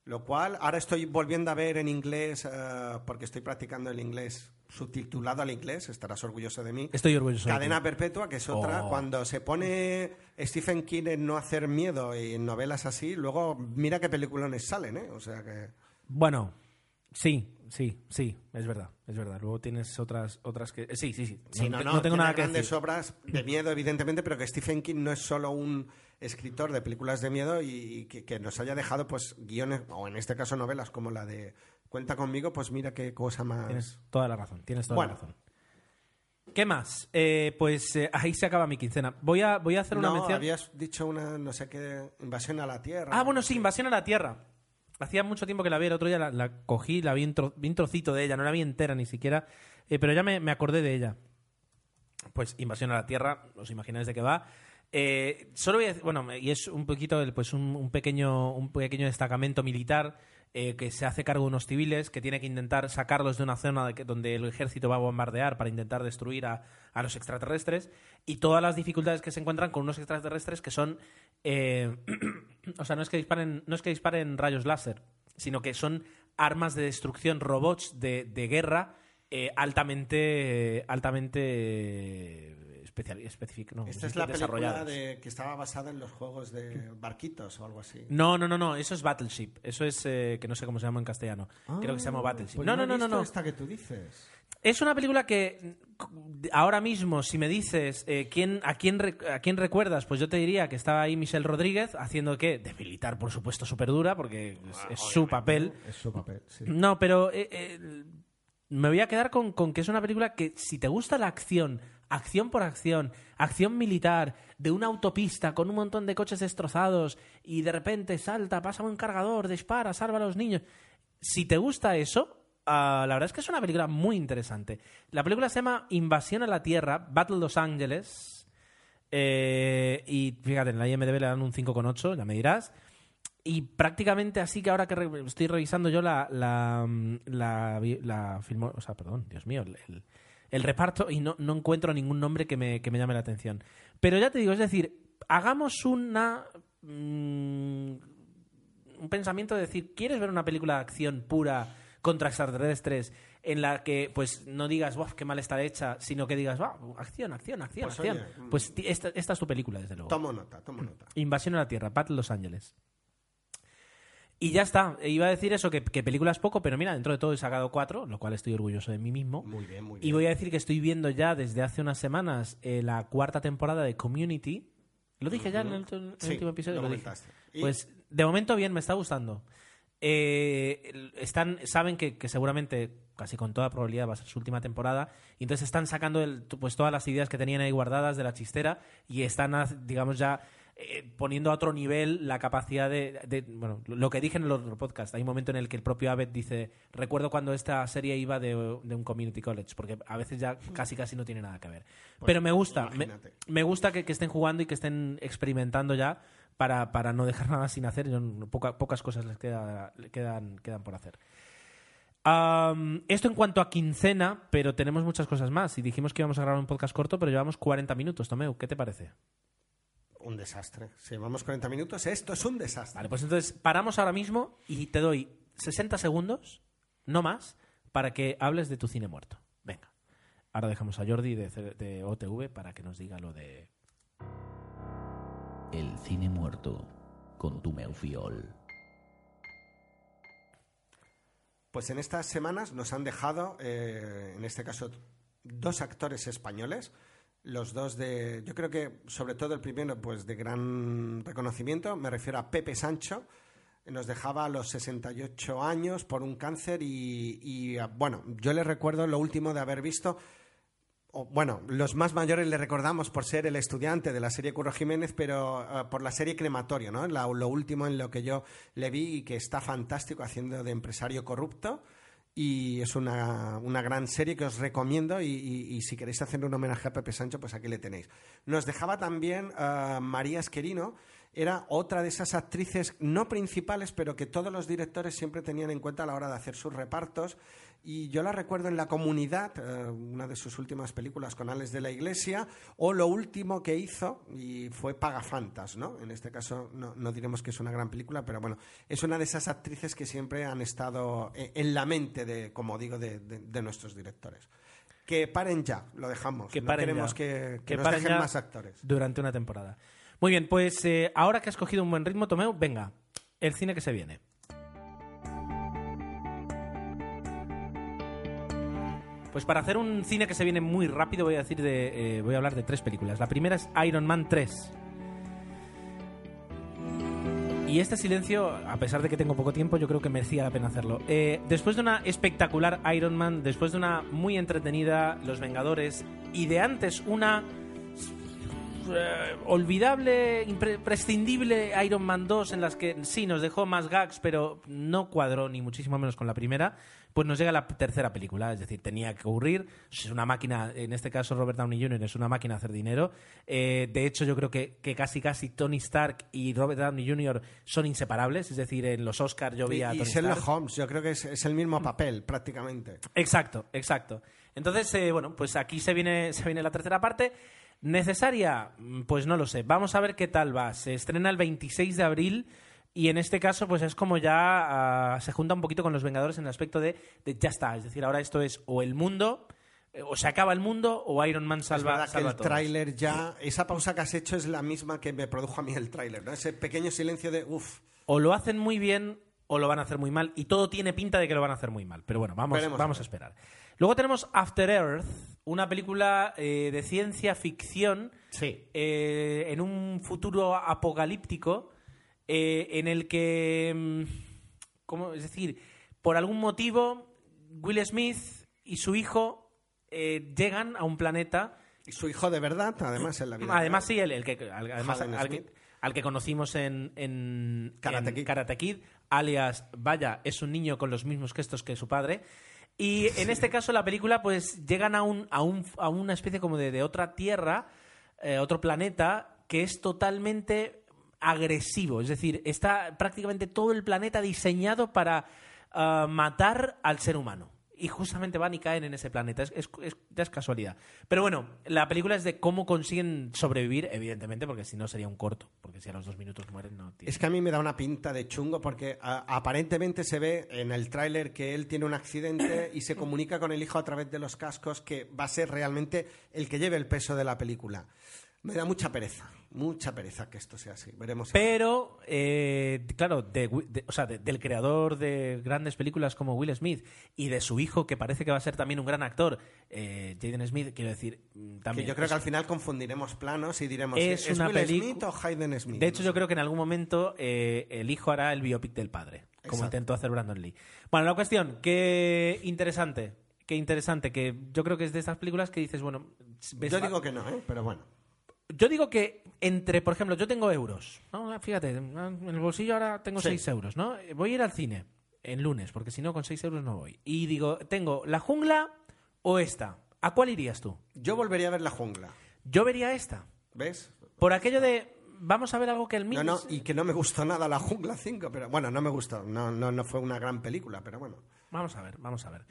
Lo cual ahora estoy volviendo a ver en inglés, eh, porque estoy practicando el inglés subtitulado al inglés, estarás orgulloso de mí. Estoy orgulloso. de. Cadena Perpetua, que es otra, Oh. cuando se pone Stephen King en no hacer miedo y en novelas así, luego mira qué peliculones salen, ¿eh? O sea que... Bueno, sí, sí, sí, es verdad, es verdad. Luego tienes otras, otras que. eh, Sí, sí, sí. Sí, no, te- no, tengo nada que grandes decir. obras de miedo, evidentemente, pero que Stephen King no es solo un escritor de películas de miedo y, que, que nos haya dejado pues guiones, o en este caso novelas, como la de Cuenta conmigo, pues mira qué cosa más... Tienes toda la razón, tienes toda Bueno. la razón. ¿Qué más? Eh, pues eh, ahí se acaba mi quincena. Voy a, voy a hacer una no, mención. habías dicho una, no sé qué, invasión a la Tierra. Ah, bueno, sí, Invasión a la Tierra. Hacía mucho tiempo que la vi, el otro día la, la cogí, la vi un, tro- vi un trocito de ella, no la vi entera ni siquiera, eh, pero ya me, acordé de ella. Pues Invasión a la Tierra, os imagináis de qué va. Eh, solo voy a decir, bueno, y es un poquito, pues un pequeño, un pequeño destacamento militar eh, que se hace cargo de unos civiles que tiene que intentar sacarlos de una zona donde el ejército va a bombardear para intentar destruir a, a los extraterrestres. Y todas las dificultades que se encuentran con unos extraterrestres que son eh, o sea, no es que disparen, no es que disparen rayos láser, sino que son armas de destrucción, robots de, de guerra eh, altamente, altamente especial, específico, no, Esta es la película de, que estaba basada en los juegos de barquitos o algo así. No, no, no, no, eso es Battleship. Eso es eh, que no sé cómo se llama en castellano. Creo que se llama Battleship. Pues no, no, no, no, no. esta que tú dices. Es una película que mm, ahora mismo, si me dices eh, quién, a, quién a quién recuerdas, pues yo te diría que estaba ahí Michelle Rodríguez haciendo qué? De militar, por supuesto, súper dura, porque es, es su papel. Es su papel, sí. No, pero eh, eh, me voy a quedar con, con que es una película que si te gusta la acción, acción por acción, acción militar, de una autopista con un montón de coches destrozados y de repente salta, pasa un cargador, dispara, salva a los niños. Si te gusta eso, ah, la verdad es que es una película muy interesante. La película se llama Invasión a la Tierra, Battle Los Ángeles. Eh, y fíjate, en la IMDB le dan un 5,8, ya me dirás. Y prácticamente así que ahora que re- estoy revisando yo la, la, mm, la, la o sea, perdón, Dios mío, el- el reparto y no, no encuentro ningún nombre que me, que me llame la atención. Pero ya te digo, es decir, hagamos una mm, un pensamiento de decir, ¿quieres ver una película de acción pura contra extraterrestres en la que pues no digas, "Buah, qué mal está hecha, sino que digas, "Buah, acción, acción, acción, Pues, acción"? oye, mm. pues esta, esta es tu película, desde luego. Tomo nota, tomo nota. Invasión a la Tierra, Battle Los Ángeles. Y ya está. Iba a decir eso, que, que películas poco, pero mira, dentro de todo he sacado cuatro, lo cual estoy orgulloso de mí mismo. Muy bien, muy Y bien. voy a decir que estoy viendo ya desde hace unas semanas eh, la cuarta temporada de Community. Lo dije ya en el, en el Sí, último episodio. lo Lo dije. Y- Pues de momento bien, me está gustando. Eh, están, saben que, que seguramente, casi con toda probabilidad, va a ser su última temporada. Y entonces están sacando el- pues todas las ideas que tenían ahí guardadas de la chistera y están, digamos, ya eh, poniendo a otro nivel la capacidad de, de- Bueno, lo que dije en el otro podcast. Hay un momento en el que el propio Abed dice: Recuerdo cuando esta serie iba de, de un community college, porque a veces ya casi casi no tiene nada que ver. Pero me gusta, me, gusta que, que estén jugando y que estén experimentando ya para, para no dejar nada sin hacer. Yo no- poca- pocas cosas les queda- le quedan, quedan por hacer. Esto en cuanto a quincena, pero tenemos muchas cosas más. Y dijimos que íbamos a grabar un podcast corto, pero llevamos 40 minutos. Tomeu, ¿qué te parece? Un desastre. Si llevamos 40 minutos, esto es un desastre. Vale, pues entonces paramos ahora mismo y te doy 60 segundos, no más, para que hables de tu cine muerto. Venga. Ahora dejamos a Jordi de, de OTV para que nos diga lo de... El cine muerto con tu Meufiol. Pues en estas semanas nos han dejado, eh, en este caso, dos actores españoles. Los dos de, yo creo que sobre todo el primero, pues de gran reconocimiento, me refiero a Pepe Sancho, nos dejaba a los 68 años por un cáncer y, ah, bueno, yo le recuerdo lo último de haber visto, o, bueno, los más mayores le recordamos por ser el estudiante de la serie Curro Jiménez, pero eh, por la serie Crematorio, ¿no? Lo último en lo que yo le vi y que está fantástico haciendo de empresario corrupto. Y es una, una gran serie que os recomiendo y, y- si queréis hacer un homenaje a Pepe Sancho, pues aquí le tenéis. Nos dejaba también eh, María Esquerino, era otra de esas actrices no principales, pero que todos los directores siempre tenían en cuenta a la hora de hacer sus repartos. Y yo la recuerdo en La Comunidad, eh, una de sus últimas películas con Alex de la Iglesia, o lo último que hizo, y fue Pagafantas, ¿no? En este caso no, no diremos que es una gran película, pero bueno, es una de esas actrices que siempre han estado eh, en la mente, de, como digo, de, de- de nuestros directores. Que paren ya, lo dejamos. Que no paren queremos ya. que, que Que nos paren dejen más actores. Durante una temporada. Muy bien, pues eh, ahora que has cogido un buen ritmo, Tomeu, venga, el cine que se viene. Pues para hacer un cine que se viene muy rápido voy a decir de, eh, voy a hablar de tres películas. La primera es Iron Man 3. Y este silencio, a pesar de que tengo poco tiempo, yo creo que merecía la pena hacerlo. Eh, después de una espectacular Iron Man, después de una muy entretenida Los Vengadores y de antes una eh, olvidable, impre- prescindible Iron Man 2 en las que sí nos dejó más gags, pero no cuadró ni muchísimo menos con la primera, pues nos llega la tercera película, es decir, tenía que ocurrir, es una máquina, en este caso Robert Downey Jr. es una máquina a hacer dinero, Eh, de hecho yo creo que, que casi casi Tony Stark y Robert Downey Jr. son inseparables, es decir, en los Oscars yo Y, vi a y Tony Sherlock Stark. Holmes, yo creo que es, es el mismo papel, prácticamente. Exacto, exacto. Entonces, eh, bueno, pues aquí se viene, se viene la tercera parte. ¿Necesaria? Mm, Pues no lo sé. Vamos a ver qué tal va. Se estrena el 26 de abril y en este caso pues es como ya ah, se junta un poquito con los Vengadores en el aspecto de, de ya está. Es decir, ahora esto es o el mundo, eh, o se acaba el mundo o Iron Man es salva, que salva a el tráiler ya, esa pausa que has hecho es la misma que me produjo a mí el tráiler, ¿no? Ese pequeño silencio de uff. O lo hacen muy bien o lo van a hacer muy mal. Y todo tiene pinta de que lo van a hacer muy mal. Pero bueno, vamos, Veremos vamos a esperar. Luego tenemos After Earth, una película eh, de ciencia ficción Sí. eh, en un futuro apocalíptico eh, en el que, mm, ¿cómo? es decir, por algún motivo Will Smith y su hijo eh, llegan a un planeta Y su hijo de verdad, además, en la vida. Además, sí, el, el que, al- además, al, que, al que conocimos en, en, Karate en Kid. Karate Kid, alias, vaya, es un niño con los mismos gestos que su padre. Y en este caso, la película, pues llegan a, un, a, un, a una especie como de, de otra tierra, eh, otro planeta, que es totalmente agresivo. Es decir, está prácticamente todo el planeta diseñado para ah, matar al ser humano. Y justamente van y caen en ese planeta. Es, es- es- casualidad. Pero bueno, la película es de cómo consiguen sobrevivir, evidentemente, porque si no sería un corto. Porque si a los dos minutos mueren, no tiene. Es que a mí me da una pinta de chungo porque aparentemente se ve en el tráiler que él tiene un accidente y se comunica con el hijo a través de los cascos que va a ser realmente el que lleve el peso de la película. Me da mucha pereza, mucha pereza que esto sea así. Veremos. Pero, eh, claro, de o sea, de- del creador de grandes películas como Will Smith y de su hijo, que parece que va a ser también un gran actor, eh, Jaden Smith, quiero decir, mm, que también. yo creo es- que al final confundiremos planos y diremos Es ¿es una Will Smith o Hayden Smith? De hecho, yo creo que en algún momento eh, el hijo hará el biopic del padre, como Exacto. intentó hacer Brandon Lee. Bueno, la cuestión, qué interesante, qué interesante, que yo creo que es de estas películas que dices, bueno, ves- Yo digo que no, ¿eh? pero bueno. Yo digo que entre, por ejemplo, yo tengo euros. ¿no? Fíjate, en el bolsillo ahora tengo Sí. 6 euros, ¿no? Voy a ir al cine en lunes, porque si no, con 6 euros no voy. Y digo, tengo la jungla o esta. ¿A cuál irías tú? Yo volvería a ver la jungla. Yo vería esta. ¿Ves? Por aquello de, vamos a ver algo que el No, mío... no, y que no me gustó nada la jungla 5, pero bueno, no me gustó. No, no, no fue una gran película, pero bueno. Vamos a ver, vamos a ver.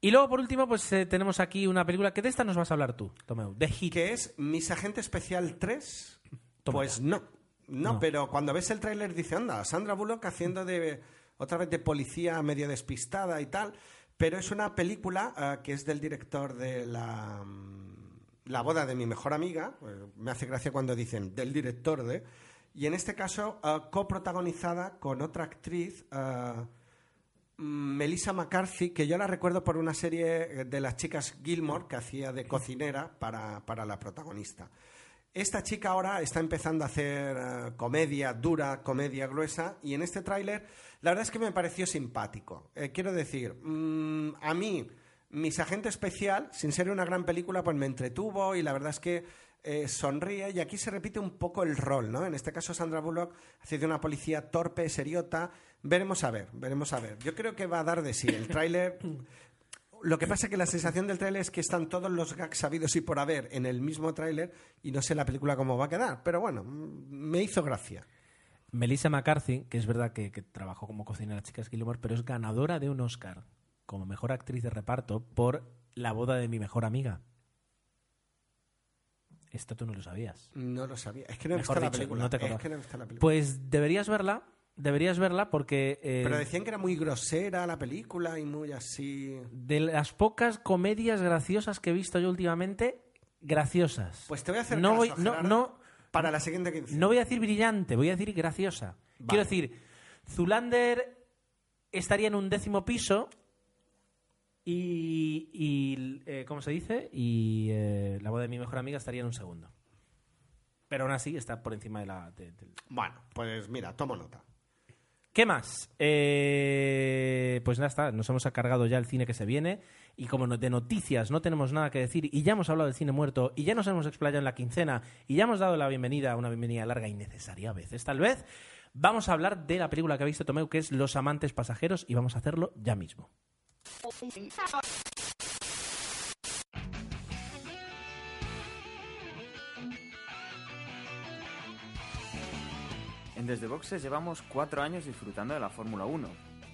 Y luego, por último, pues eh, tenemos aquí una película que de esta nos vas a hablar tú, Tomeu. The Hit. ¿Qué es Mis Agente Especial 3? Toma Pues no. no. No. pero cuando ves el tráiler dice, anda, Sandra Bullock haciendo de otra vez de policía medio despistada y tal. Pero es una película eh, que es del director de la, mm, la boda de mi mejor amiga. Eh, me hace gracia cuando dicen del director de. Y en este caso, eh, coprotagonizada con otra actriz. Mm, Melissa McCarthy, que yo la recuerdo por una serie de las chicas Gilmore que hacía de cocinera para, para la protagonista. Esta chica ahora está empezando a hacer eh, comedia dura, comedia gruesa, y en este tráiler la verdad es que me pareció simpático. Eh, quiero decir, mm, a mí, Mis Agente Especial, sin ser una gran película, pues me entretuvo y la verdad es que eh, sonríe y aquí se repite un poco el rol, ¿no? En este caso Sandra Bullock hace de una policía torpe, seriota. Veremos a ver, veremos a ver. Yo creo que va a dar de sí. El tráiler... Lo que pasa es que la sensación del tráiler es que están todos los gags sabidos y por haber en el mismo tráiler y no sé la película cómo va a quedar. Pero bueno, me hizo gracia. Melissa McCarthy, que es verdad que, que trabajó como cocinera chicas Gilmore, pero es ganadora de un Oscar como mejor actriz de reparto por La boda de mi mejor amiga. Esto tú no lo sabías. No lo sabía. Es que no he Mejor visto la dicho, película. no te es acordabas. que no he visto la película. Pues deberías verla, deberías verla porque eh, Pero decían que era muy grosera la película y muy así... de las pocas comedias graciosas que he visto yo últimamente, graciosas. Pues te voy a hacer no caso, voy, no, Gerardo, no, para la siguiente quincena. no voy a decir brillante, voy a decir graciosa. Vale. Quiero decir, Zulander estaría en un décimo piso y, y, eh, ¿cómo se dice? Y eh, la boda de mi mejor amiga estaría en un segundo. Pero aún así está por encima de la... de- Bueno, pues mira, tomo nota. ¿Qué más? Eh, pues nada, está. Nos hemos cargado ya el cine que se viene. Y como de noticias no tenemos nada que decir, y ya hemos hablado del cine muerto, y ya nos hemos explayado en la quincena, y ya hemos dado la bienvenida, una bienvenida larga y necesaria a veces, tal vez, vamos a hablar de la película que ha visto Tomeu, que es Los amantes pasajeros, y vamos a hacerlo ya mismo. En Desde Boxes llevamos cuatro años disfrutando de la Fórmula 1.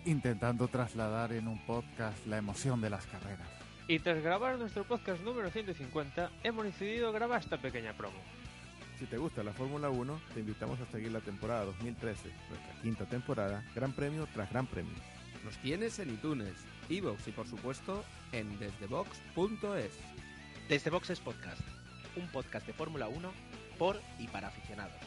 intentando trasladar en un podcast la emoción de las carreras. Y tras grabar nuestro podcast número 150, hemos decidido grabar esta pequeña promo. Si te gusta la Fórmula 1, te invitamos a seguir la temporada 2013, nuestra quinta temporada, Gran Premio tras Gran Premio. Nos tienes en iTunes, iVoox y por supuesto en desdebox.es. Desde Boxes Podcast, un podcast de Fórmula 1 por y para aficionados.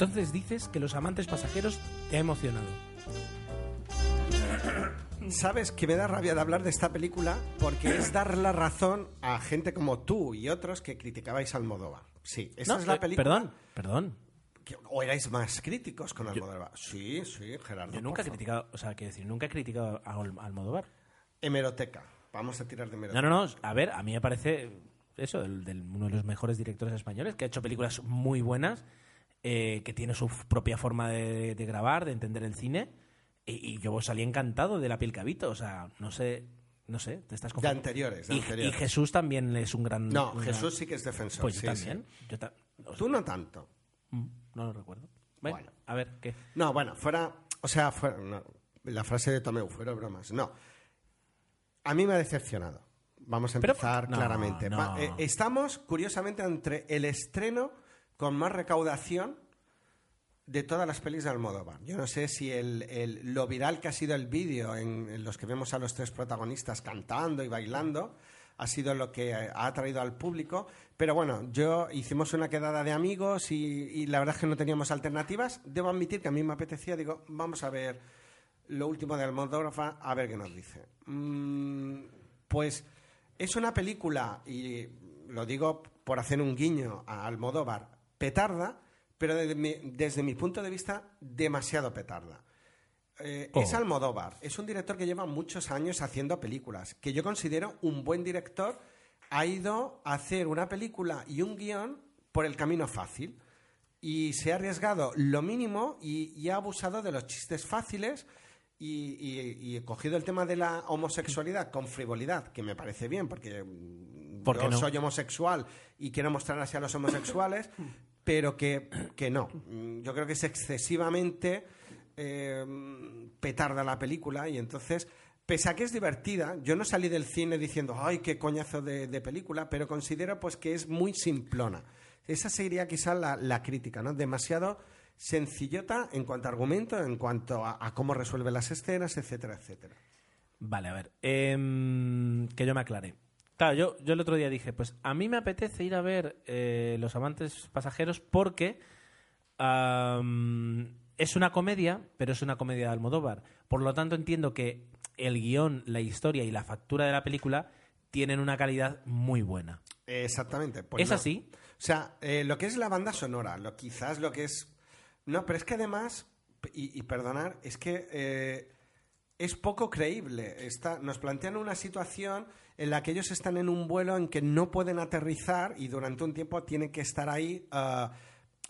Entonces dices que Los amantes pasajeros te ha emocionado. Sabes que me da rabia de hablar de esta película porque es dar la razón a gente como tú y otros que criticabais a Almodóvar. Sí, esta No, es la eh, película. Perdón, perdón. o erais más críticos con Almodóvar. Sí, sí, Gerardo. Yo nunca he criticado, o sea, quiero decir, nunca he criticado a Al- Almodóvar. Hemeroteca. Vamos a tirar de No, hemeroteca. no, no. A ver, a mí me parece eso, el, del- uno de los mejores directores españoles, que ha hecho películas muy buenas, eh, que tiene su propia forma de, de grabar, de entender el cine. Y, y yo salí encantado de la piel que habito. O sea, no sé, no sé, te estás De confundiendo. anteriores, de Y, anteriores. y Jesús también es un gran. No, un Jesús gran- sí que es defensor. Pues yo sí, también. sí. Yo ta- o sea, Tú no tanto. mm, no lo recuerdo. Bueno, Bueno. a ver, ¿qué? No, bueno, fuera. O sea, fuera, no, la frase de Tomeu, fuera bromas. No. A mí me ha decepcionado. Vamos a Pero- empezar no, claramente. no. Eh, estamos, curiosamente, entre el estreno con más recaudación de todas las pelis de Almodóvar. Yo no sé si el, lo viral que ha sido el vídeo en, los que vemos a los tres protagonistas cantando y bailando ha sido lo que ha atraído al público. Pero bueno, yo hicimos una quedada de amigos y, y la verdad es que no teníamos alternativas. Debo admitir que a mí me apetecía, digo, vamos a ver lo último de Almodóvar, a ver qué nos dice. Mm, pues es una película, y lo digo por hacer un guiño a Almodóvar, petarda, pero desde mi, desde mi punto de vista, demasiado petarda. Eh, Oh. Es Almodóvar, es un director que lleva muchos años haciendo películas, que yo considero un buen director, ha ido a hacer una película y un guion por el camino fácil y se ha arriesgado lo mínimo y, y ha abusado de los chistes fáciles y, y- cogido el tema de la homosexualidad con frivolidad, que me parece bien, porque ¿Por yo no? soy homosexual y quiero mostrar así a los homosexuales, pero que, que no. Mm, Yo creo que es excesivamente eh, petarda la película y entonces, pese a que es divertida, yo no salí del cine diciendo, ay, qué coñazo de, de película, pero considero pues que es muy simplona. Esa sería quizá la, la crítica, ¿no? Demasiado sencillota en cuanto a argumento, en cuanto a, a cómo resuelve las escenas, etcétera, etcétera. Vale, a ver. em, que yo me aclare. Claro, yo, yo el otro día dije, pues a mí me apetece ir a ver eh, Los amantes pasajeros porque es una comedia, pero es una comedia de Almodóvar. Por lo tanto, entiendo que el guion, la historia y la factura de la película tienen una calidad muy buena. Exactamente. pues ¿Es no. así? O sea, eh, lo que es la banda sonora, lo quizás lo que es... No, pero es que además, y, y perdonar, es que eh, es poco creíble. Está, nos plantean una situación en la que ellos están en un vuelo en que no pueden aterrizar y durante un tiempo tienen que estar ahí. ah,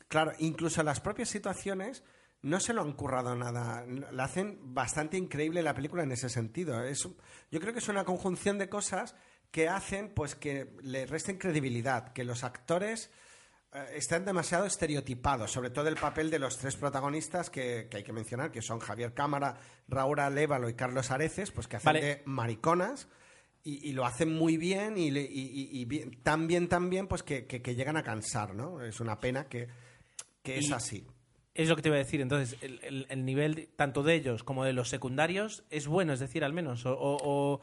claro, incluso las propias situaciones no se lo han currado nada. La hacen bastante increíble la película en ese sentido. Es, yo creo que es una conjunción de cosas que hacen pues que le resten credibilidad, que los actores eh, están demasiado estereotipados, sobre todo el papel de los tres protagonistas que, que hay que mencionar, que son Javier Cámara, Raúl Alévalo y Carlos Areces, pues que hacen Vale. de mariconas y, y lo hacen muy bien y, le- y- y- bien- tan bien, tan bien, pues que, que- que llegan a cansar, ¿no? Es una pena que, que es así. Es lo que te iba a decir. Entonces, el, el- el nivel tanto de ellos como de los secundarios es bueno, es decir, al menos. O, o- o-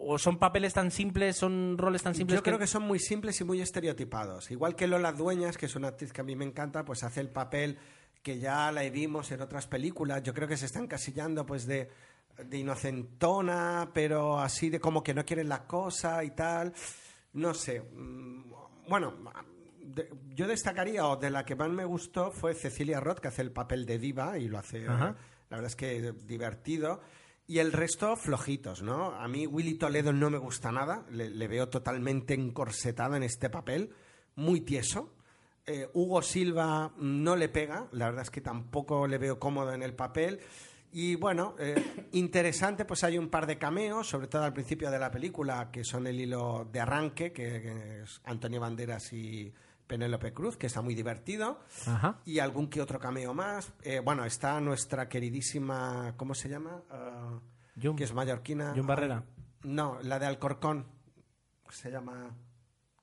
o son papeles tan simples, son roles tan simples Yo creo que son muy simples y muy estereotipados. Igual que Lola Dueñas, que es una actriz que a mí me encanta, pues hace el papel que ya la vimos en otras películas. Yo creo que se está encasillando pues de, de inocentona, pero así de como que no quieren la cosa y tal. No sé. Mm, Bueno, de- yo destacaría, o de la que más me gustó, fue Cecilia Roth, que hace el papel de diva y lo hace, Ajá. la verdad es que divertido. Y el resto flojitos, ¿no? A mí Willy Toledo no me gusta nada, le, le veo totalmente encorsetado en este papel, muy tieso. Eh, Hugo Silva no le pega, la verdad es que tampoco le veo cómodo en el papel. Y bueno, eh, interesante, pues hay un par de cameos, sobre todo al principio de la película, que son el hilo de arranque, que, que es Antonio Banderas y Penélope Cruz, que está muy divertido Ajá. y algún que otro cameo más. Eh, bueno, está nuestra queridísima, ¿cómo se llama? Jun. que es mallorquina. Jun Barrera. Ah, No, la de Alcorcón. Se llama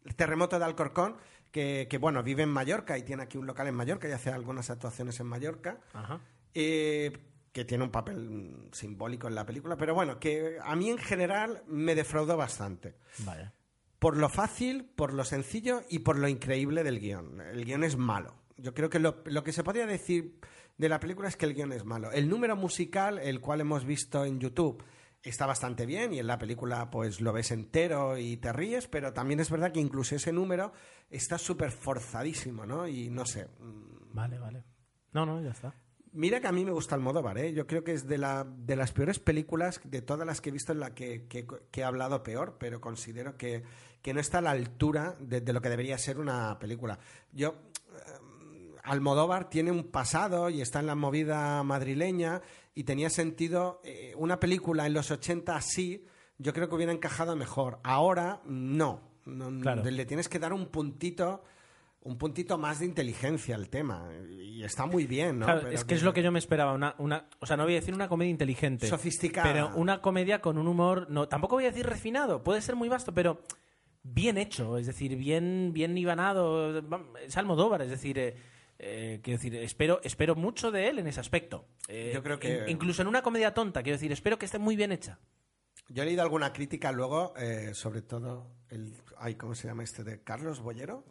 El Terremoto de Alcorcón, que, que, bueno, vive en Mallorca y tiene aquí un local en Mallorca y hace algunas actuaciones en Mallorca. Ajá. Eh, que tiene un papel mm, simbólico en la película, pero bueno, que a mí en general me defraudó bastante. Vale. Por lo fácil, por lo sencillo y por lo increíble del guion. El guion es malo. Yo creo que lo, lo que se podría decir de la película es que el guion es malo. El número musical, el cual hemos visto en YouTube, está bastante bien y en la película pues lo ves entero y te ríes, pero también es verdad que incluso ese número está súper forzadísimo, ¿no? Y no sé. mm, Vale, vale. No, no, ya está. Mira que a mí me gusta Almodóvar, ¿eh? Yo creo que es de, la, de las peores películas de todas las que he visto en la que, que- que he hablado peor, pero considero que, que no está a la altura de, de lo que debería ser una película. Yo, eh, Almodóvar tiene un pasado y está en la movida madrileña y tenía sentido eh, una película en los 80 así, yo creo que hubiera encajado mejor. Ahora, no. No- Claro. Le tienes que dar un puntito un puntito más de inteligencia al tema y está muy bien, ¿no? Claro, Pero es que es lo que yo me esperaba. Una, una, o sea, no voy a decir una comedia inteligente. Sofisticada. Pero una comedia con un humor. No, tampoco voy a decir refinado. Puede ser muy vasto, pero bien hecho. Es decir, bien, bien ibanado. Es Almodóvar. Es decir, eh, Eh, quiero decir, espero, espero mucho de él en ese aspecto. Eh, Yo creo que- in- incluso en una comedia tonta, quiero decir, espero que esté muy bien hecha. Yo he leído alguna crítica luego, eh, sobre todo el, ay, ¿cómo se llama este? De Carlos Bollero.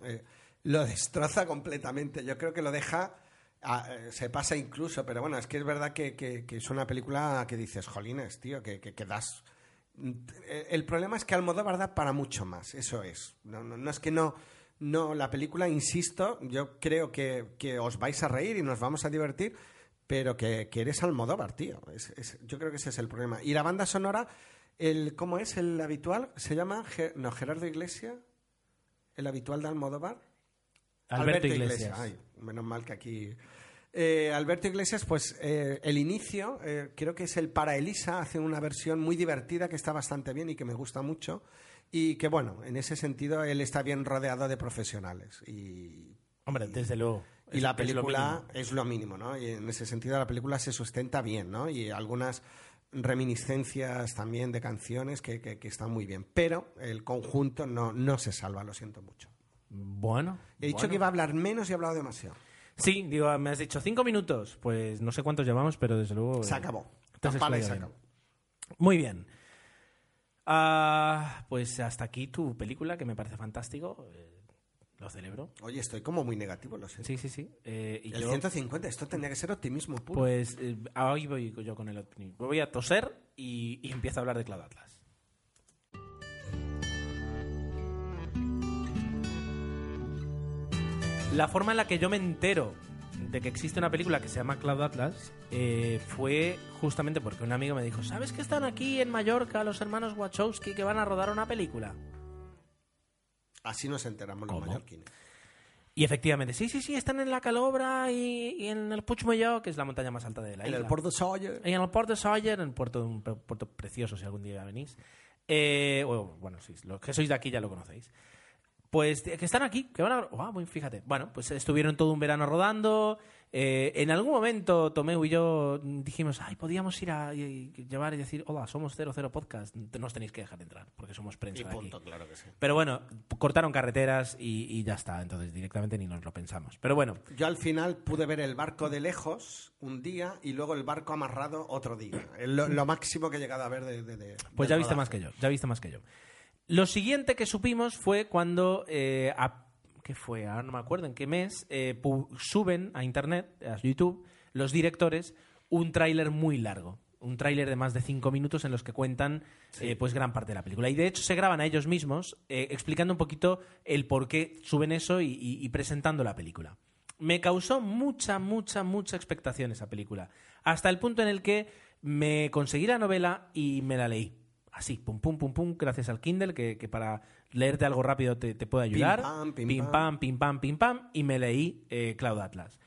Lo destroza completamente. Yo creo que lo deja, eh, se pasa incluso, pero bueno, es que es verdad que, que- es una película que dices, jolines, tío, que, que, das... El problema es que Almodóvar da para mucho más, eso es. No, no, es que no... No, la película, insisto, yo creo que, os vais a reír y nos vamos a divertir, pero que, eres Almodóvar, tío. Yo creo que ese es el problema. Y la banda sonora, el, ¿cómo es el habitual? ¿Se llama no, Gerardo Iglesias? ¿El habitual de Almodóvar? Alberto Iglesias. Ay, menos mal que aquí. Eh, Alberto Iglesias, pues eh, el inicio, eh, creo que es el para Elisa, hace una versión muy divertida que está bastante bien y que me gusta mucho. Y que bueno, en ese sentido él está bien rodeado de profesionales. Y, Hombre, desde luego. y Es- la es lo película mínimo. es lo mínimo, ¿no? Y en ese sentido la película se sustenta bien, ¿no? Y algunas reminiscencias también de canciones que, que- que están muy bien. Pero el conjunto no, no se salva, lo siento mucho. Bueno. He dicho bueno. que iba a hablar menos y he hablado demasiado. Sí, digo, me has dicho cinco minutos. Pues no sé cuántos llevamos, pero desde luego. Se eh, acabó. y explayado se acabó. Muy bien. Ah, pues hasta aquí tu película, que me parece fantástico. eh, lo celebro. Oye, estoy como muy negativo, lo sé. Sí, sí, sí. eh, y el yo, 150, esto tendría que ser optimismo puro. Pues hoy voy yo con el optimismo. Voy a toser y, y empiezo a hablar de Cloud Atlas. La forma en la que yo me entero de que existe una película que se llama Cloud Atlas eh, fue justamente porque un amigo me dijo, ¿sabes que están aquí en Mallorca los hermanos Wachowski que van a rodar una película? Así nos enteramos los ¿Cómo? mallorquines. Y efectivamente, sí, sí, sí, están en la Calobra y, y en el Puigmolló, que es la montaña más alta de la En isla. el Port de Sawyer. En el Port de Sawyer, en puerto, un pu- puerto precioso si algún día venís. Eh, bueno, sí, los que sois de aquí ya lo conocéis. Pues eh, que están aquí, que van a... Muy, fíjate. Bueno, pues estuvieron todo un verano rodando. eh, en algún momento Tomeu y yo dijimos, ay, podíamos ir a y- y llevar y decir, hola, somos 00 Podcast. No os tenéis que dejar entrar, porque somos prensa Y de aquí. punto, claro que sí. Pero bueno, cortaron carreteras y, y ya está. Entonces directamente ni nos lo pensamos. Pero bueno, Yo al final pude ver el barco de lejos un día y luego el barco amarrado otro día. Es Lo, lo máximo que he llegado a ver de... de- de- Pues ya viste rodaje. más que yo, ya viste más que yo. Lo siguiente que supimos fue cuando, eh, a- ¿qué fue? Ahora no me acuerdo en qué mes, eh, suben a internet, a YouTube, los directores, un tráiler muy largo. Un tráiler de más de cinco minutos en los que cuentan eh, pues gran parte de la película. Y de hecho se graban a ellos mismos eh, explicando un poquito el por qué suben eso y, y- y presentando la película. Me causó mucha, mucha, mucha expectación esa película. Hasta el punto en el que me conseguí la novela y me la leí. Así, pum, pum, pum, pum, gracias al Kindle, que, que para leerte algo rápido te, te puede ayudar. pam, pim, pim, pam. pam, pim, pam, pim, pam, y me leí eh, Cloud Atlas.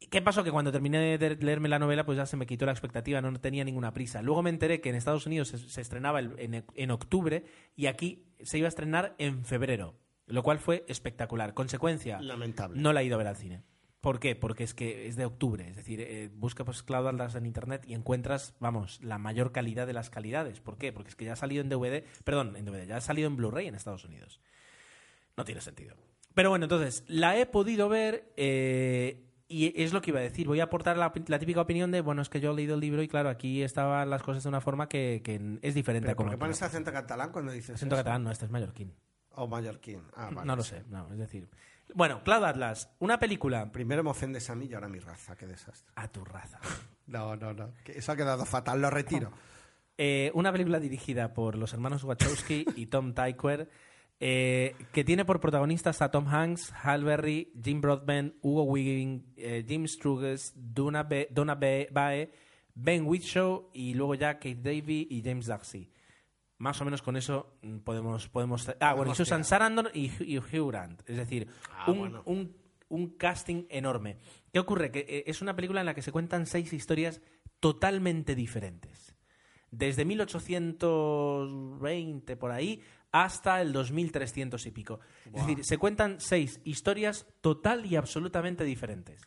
¿Y ¿Qué pasó? Que cuando terminé de leerme la novela, pues ya se me quitó la expectativa, no tenía ninguna prisa. Luego me enteré que en Estados Unidos se, se estrenaba el- en, en octubre y aquí se iba a estrenar en febrero, lo cual fue espectacular. Consecuencia, Lamentable. no la he ido a ver al cine. ¿Por qué? Porque es que es de octubre. Es decir, eh, busca pues Cloud Atlas en internet y encuentras, vamos, la mayor calidad de las calidades. ¿Por qué? Porque es que ya ha salido en DVD, perdón, en DVD, ya ha salido en Blu-ray en Estados Unidos. No tiene sentido. Pero bueno, entonces, la he podido ver eh, y es lo que iba a decir. Voy a aportar la, la típica opinión de, bueno, es que yo he leído el libro y claro, aquí estaban las cosas de una forma que, que es diferente ¿Pero a ¿Por como... qué pones acento catalán cuando dices Acento eso? catalán, no, este es mallorquín. O mallorquín. Ah, vale, no lo sé, no, es decir... Bueno, Cloud Atlas, una película... Primero me ofendes a mí y ahora a mi raza. Qué desastre. A tu raza. No, no, no. que Eso ha quedado fatal. Lo retiro. Eh, una película dirigida por los hermanos Wachowski y Tom Tykwer, eh, que tiene por protagonistas a Tom Hanks, Hal Berry, Jim Broadbent, Hugo Weaving, eh, Jim Struges, Donna, Be- Donna Be- Bae, Ben Whishaw y luego ya Kate Davey y James Darcy. Más o menos con eso mm, podemos... podemos ah, bueno, y Susan. Sarandon y, Hugh- y Hugh Grant. Es decir, Ah, un, bueno. un- un casting enorme. ¿Qué ocurre? Que eh, es una película en la que se cuentan seis historias totalmente diferentes desde 1820 por ahí hasta el 2300 y pico. Es decir, se cuentan seis historias total y absolutamente diferentes.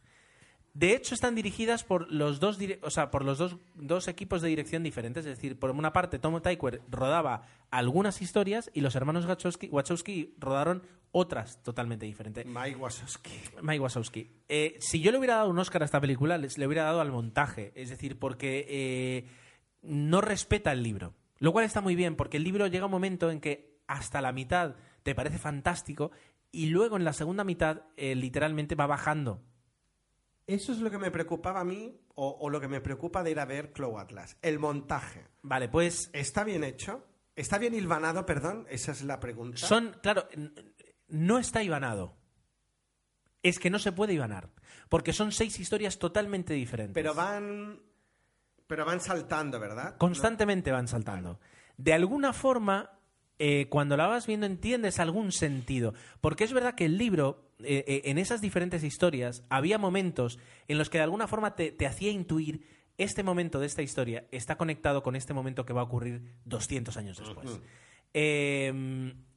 De hecho, están dirigidas por los dos, o sea, por los dos, dos equipos de dirección diferentes. Es decir, por una parte, Tom Tykwer rodaba algunas historias y los hermanos Wachowski, Wachowski rodaron otras totalmente diferentes. Mike Wazowski. Mike Wazowski. Eh, si yo le hubiera dado un Oscar a esta película, les- le hubiera dado al montaje. Es decir, porque eh, no respeta el libro. Lo cual está muy bien, porque el libro llega un momento en que hasta la mitad te parece fantástico y luego en la segunda mitad eh, literalmente va bajando. Eso es lo que me preocupaba a mí, o, o lo que me preocupa de ir a ver Clow Atlas. El montaje. Vale, pues ¿Está bien hecho? ¿Está bien hilvanado, perdón? Esa es la pregunta. son, claro, no está ibanado. Es que no se puede ibanar, porque son seis historias totalmente diferentes. Pero van. Pero van saltando, ¿verdad? Constantemente van saltando. De alguna forma, eh, cuando la vas viendo entiendes algún sentido. Porque es verdad que el libro, eh, eh, en esas diferentes historias, había momentos en los que de alguna forma te, hacía intuir este momento de esta historia está conectado con este momento que va a ocurrir 200 años después. Eh,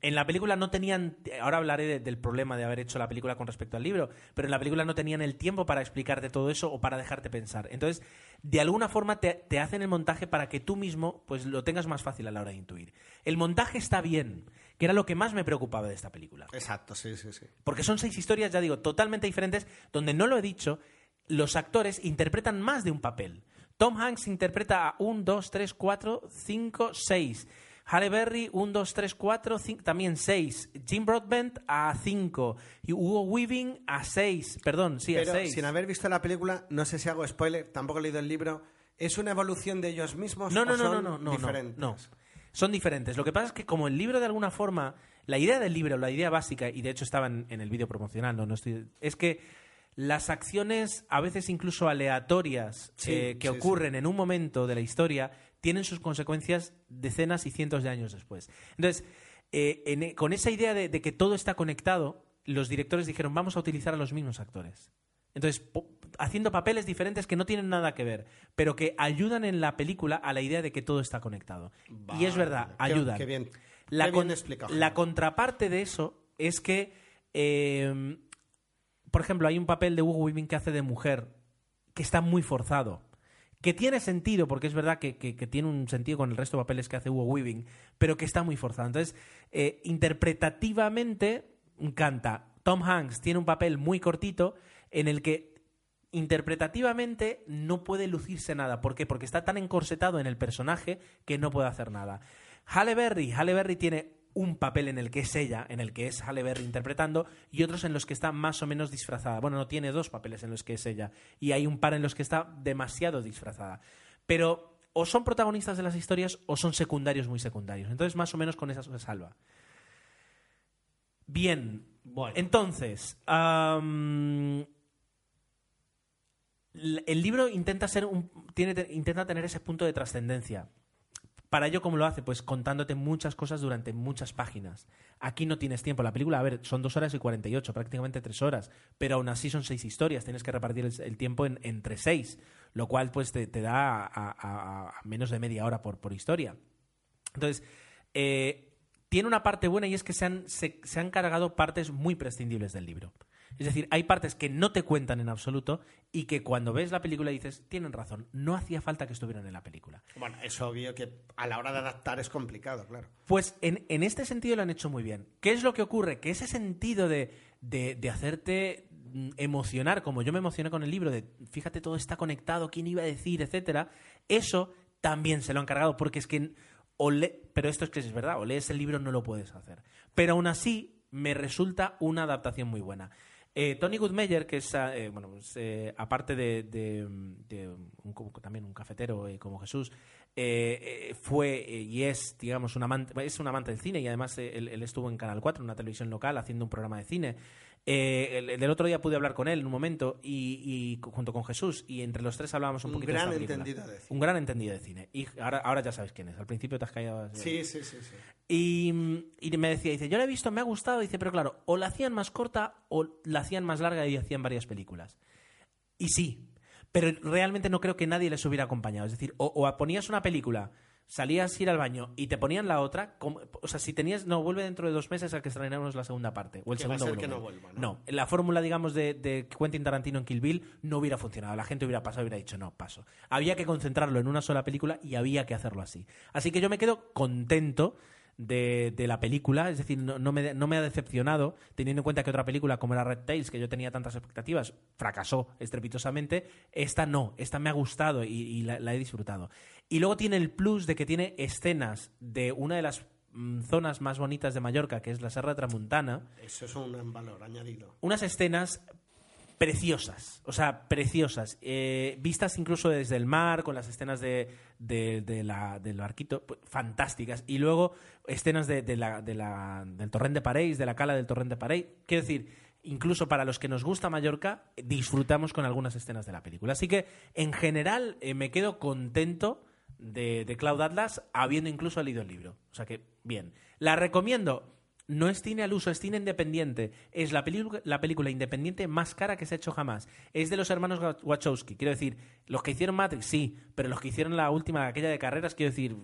en la película no tenían, ahora hablaré de- del problema de haber hecho la película con respecto al libro, pero en la película no tenían el tiempo para explicarte todo eso o para dejarte pensar. Entonces, de alguna forma te, te hacen el montaje para que tú mismo pues lo tengas más fácil a la hora de intuir. El montaje está bien, que era lo que más me preocupaba de esta película. Exacto, sí, sí, sí. Porque son seis historias, ya digo, totalmente diferentes, donde no lo he dicho, los actores interpretan más de un papel. Tom Hanks interpreta a 1, 2, 3, 4, 5, 6. Halle Berry, 1, 2, 3, 4, también 6. Jim Broadbent a 5. Y Hugo Weaving a 6. Perdón, sí, Pero a 6. sin haber visto la película, no sé si hago spoiler, tampoco he leído el libro. ¿Es una evolución de ellos mismos No, o no, no, son no, no, no, diferentes? no. Son diferentes. Lo que pasa es que como el libro de alguna forma, la idea del libro, la idea básica, y de hecho estaba en, en el vídeo promocional, no, no estoy, es que las acciones, a veces incluso aleatorias, Sí, eh, que sí, sí. ocurren en un momento de la historia, tienen sus consecuencias decenas y cientos de años después. Entonces, eh, en- con esa idea de, de que todo está conectado, los directores dijeron, vamos a utilizar a los mismos actores. Entonces, haciendo papeles diferentes que no tienen nada que ver, pero que ayudan en la película a la idea de que todo está conectado. y es verdad, qué- ayudan. qué bien- La, qué bien con- explicado, la contraparte de eso es que, eh, por ejemplo, hay un papel de Hugo Weaving que hace de mujer que está muy forzado. Que tiene sentido, porque es verdad que, que- tiene un sentido con el resto de papeles que hace Hugo Weaving, pero que está muy forzado. Entonces, eh, interpretativamente, canta. Tom Hanks tiene un papel muy cortito en el que interpretativamente no puede lucirse nada. ¿Por qué? Porque está tan encorsetado en el personaje que no puede hacer nada. Halle Berry, Halle Berry tiene un papel en el que es ella, en el que es Halle Berry interpretando, y otros en los que está más o menos disfrazada. Bueno, no tiene dos papeles en los que es ella, y hay un par en los que está demasiado disfrazada. Pero o son protagonistas de las historias o son secundarios muy secundarios. Entonces, más o menos con esas se salva. Bien. Entonces, am, l- el libro intenta ser un, tiene, te- intenta tener ese punto de trascendencia. Para ello, ¿cómo lo hace? Pues contándote muchas cosas durante muchas páginas. Aquí no tienes tiempo. La película, a ver, son dos horas y 48, prácticamente tres horas, pero aún así son seis historias. Tienes que repartir el, tiempo en- entre seis, lo cual pues te, da a, menos de media hora por, por historia. Entonces, eh, tiene una parte buena y es que se han, se han cargado partes muy prescindibles del libro. Es decir, hay partes que no te cuentan en absoluto y que cuando ves la película dices, tienen razón, no hacía falta que estuvieran en la película. Bueno, es obvio que a la hora de adaptar es complicado, claro. Pues en, en este sentido lo han hecho muy bien. ¿Qué es lo que ocurre? Que ese sentido de, de- de hacerte mm, emocionar, como yo me emocioné con el libro, de fíjate, todo está conectado, quién iba a decir, etcétera, eso también se lo han cargado, porque es que. o le- pero esto es que es verdad, o lees el libro no lo puedes hacer. Pero aún así, me resulta una adaptación muy buena. Eh, Tony Goodmeyer, que es, eh, bueno, pues, eh, aparte de, de- un también un cafetero eh, como Jesús, eh, eh, fue y es, digamos, un amante, es un amante del cine y además él, él estuvo en Canal 4, en una televisión local, haciendo un programa de cine. Eh, el, el del otro día pude hablar con él en un momento y, y junto con Jesús y entre los tres hablábamos un, Un poquito gran de esta entendido de cine. Un gran entendido de cine. Y ahora, ahora ya sabes quién es. Al principio te has callado. Sí, sí, sí, sí. Y, y me decía, dice, yo la he visto, me ha gustado, dice, pero claro, o la hacían más corta o la hacían más larga y hacían varias películas. Y sí, pero realmente no creo que nadie les hubiera acompañado. Es decir, o, o ponías una película salías a ir al baño y te ponían la otra, como- o sea, si tenías, no, vuelve dentro de dos meses a que estrenáramos la segunda parte, o el Que va a segundo ser que volumen. no vuelva, ¿no? la fórmula, digamos, de, de Quentin Tarantino en Kill Bill no hubiera funcionado. La gente hubiera pasado y hubiera dicho, no, paso. Había que concentrarlo en una sola película y había que hacerlo así. Así que yo me quedo contento de, de la película, es decir, no, no me, no me ha decepcionado, teniendo en cuenta que otra película como era Red Tails, que yo tenía tantas expectativas, fracasó estrepitosamente, esta no, esta me ha gustado y, y la, la he disfrutado. Y luego tiene el plus de que tiene escenas de una de las mm, zonas más bonitas de Mallorca, que es la Serra Tramuntana, Eso es un valor añadido. unas escenas preciosas, o sea, preciosas, eh, vistas incluso desde el mar, con las escenas de, de- de la- del barquito, pues, fantásticas, y luego escenas de, la- de la- del torrent de París, de la cala del torrent de París, quiero decir, incluso para los que nos gusta Mallorca, disfrutamos con algunas escenas de la película. Así que, en general, eh, me quedo contento de, de Cloud Atlas, habiendo incluso leído el libro. O sea que, bien. La recomiendo. No es cine al uso, es cine independiente. Es la, la película independiente más cara que se ha hecho jamás. Es de los hermanos Wa- Wachowski. Quiero decir, los que hicieron Matrix, sí, pero los que hicieron la última, aquella de carreras, quiero decir,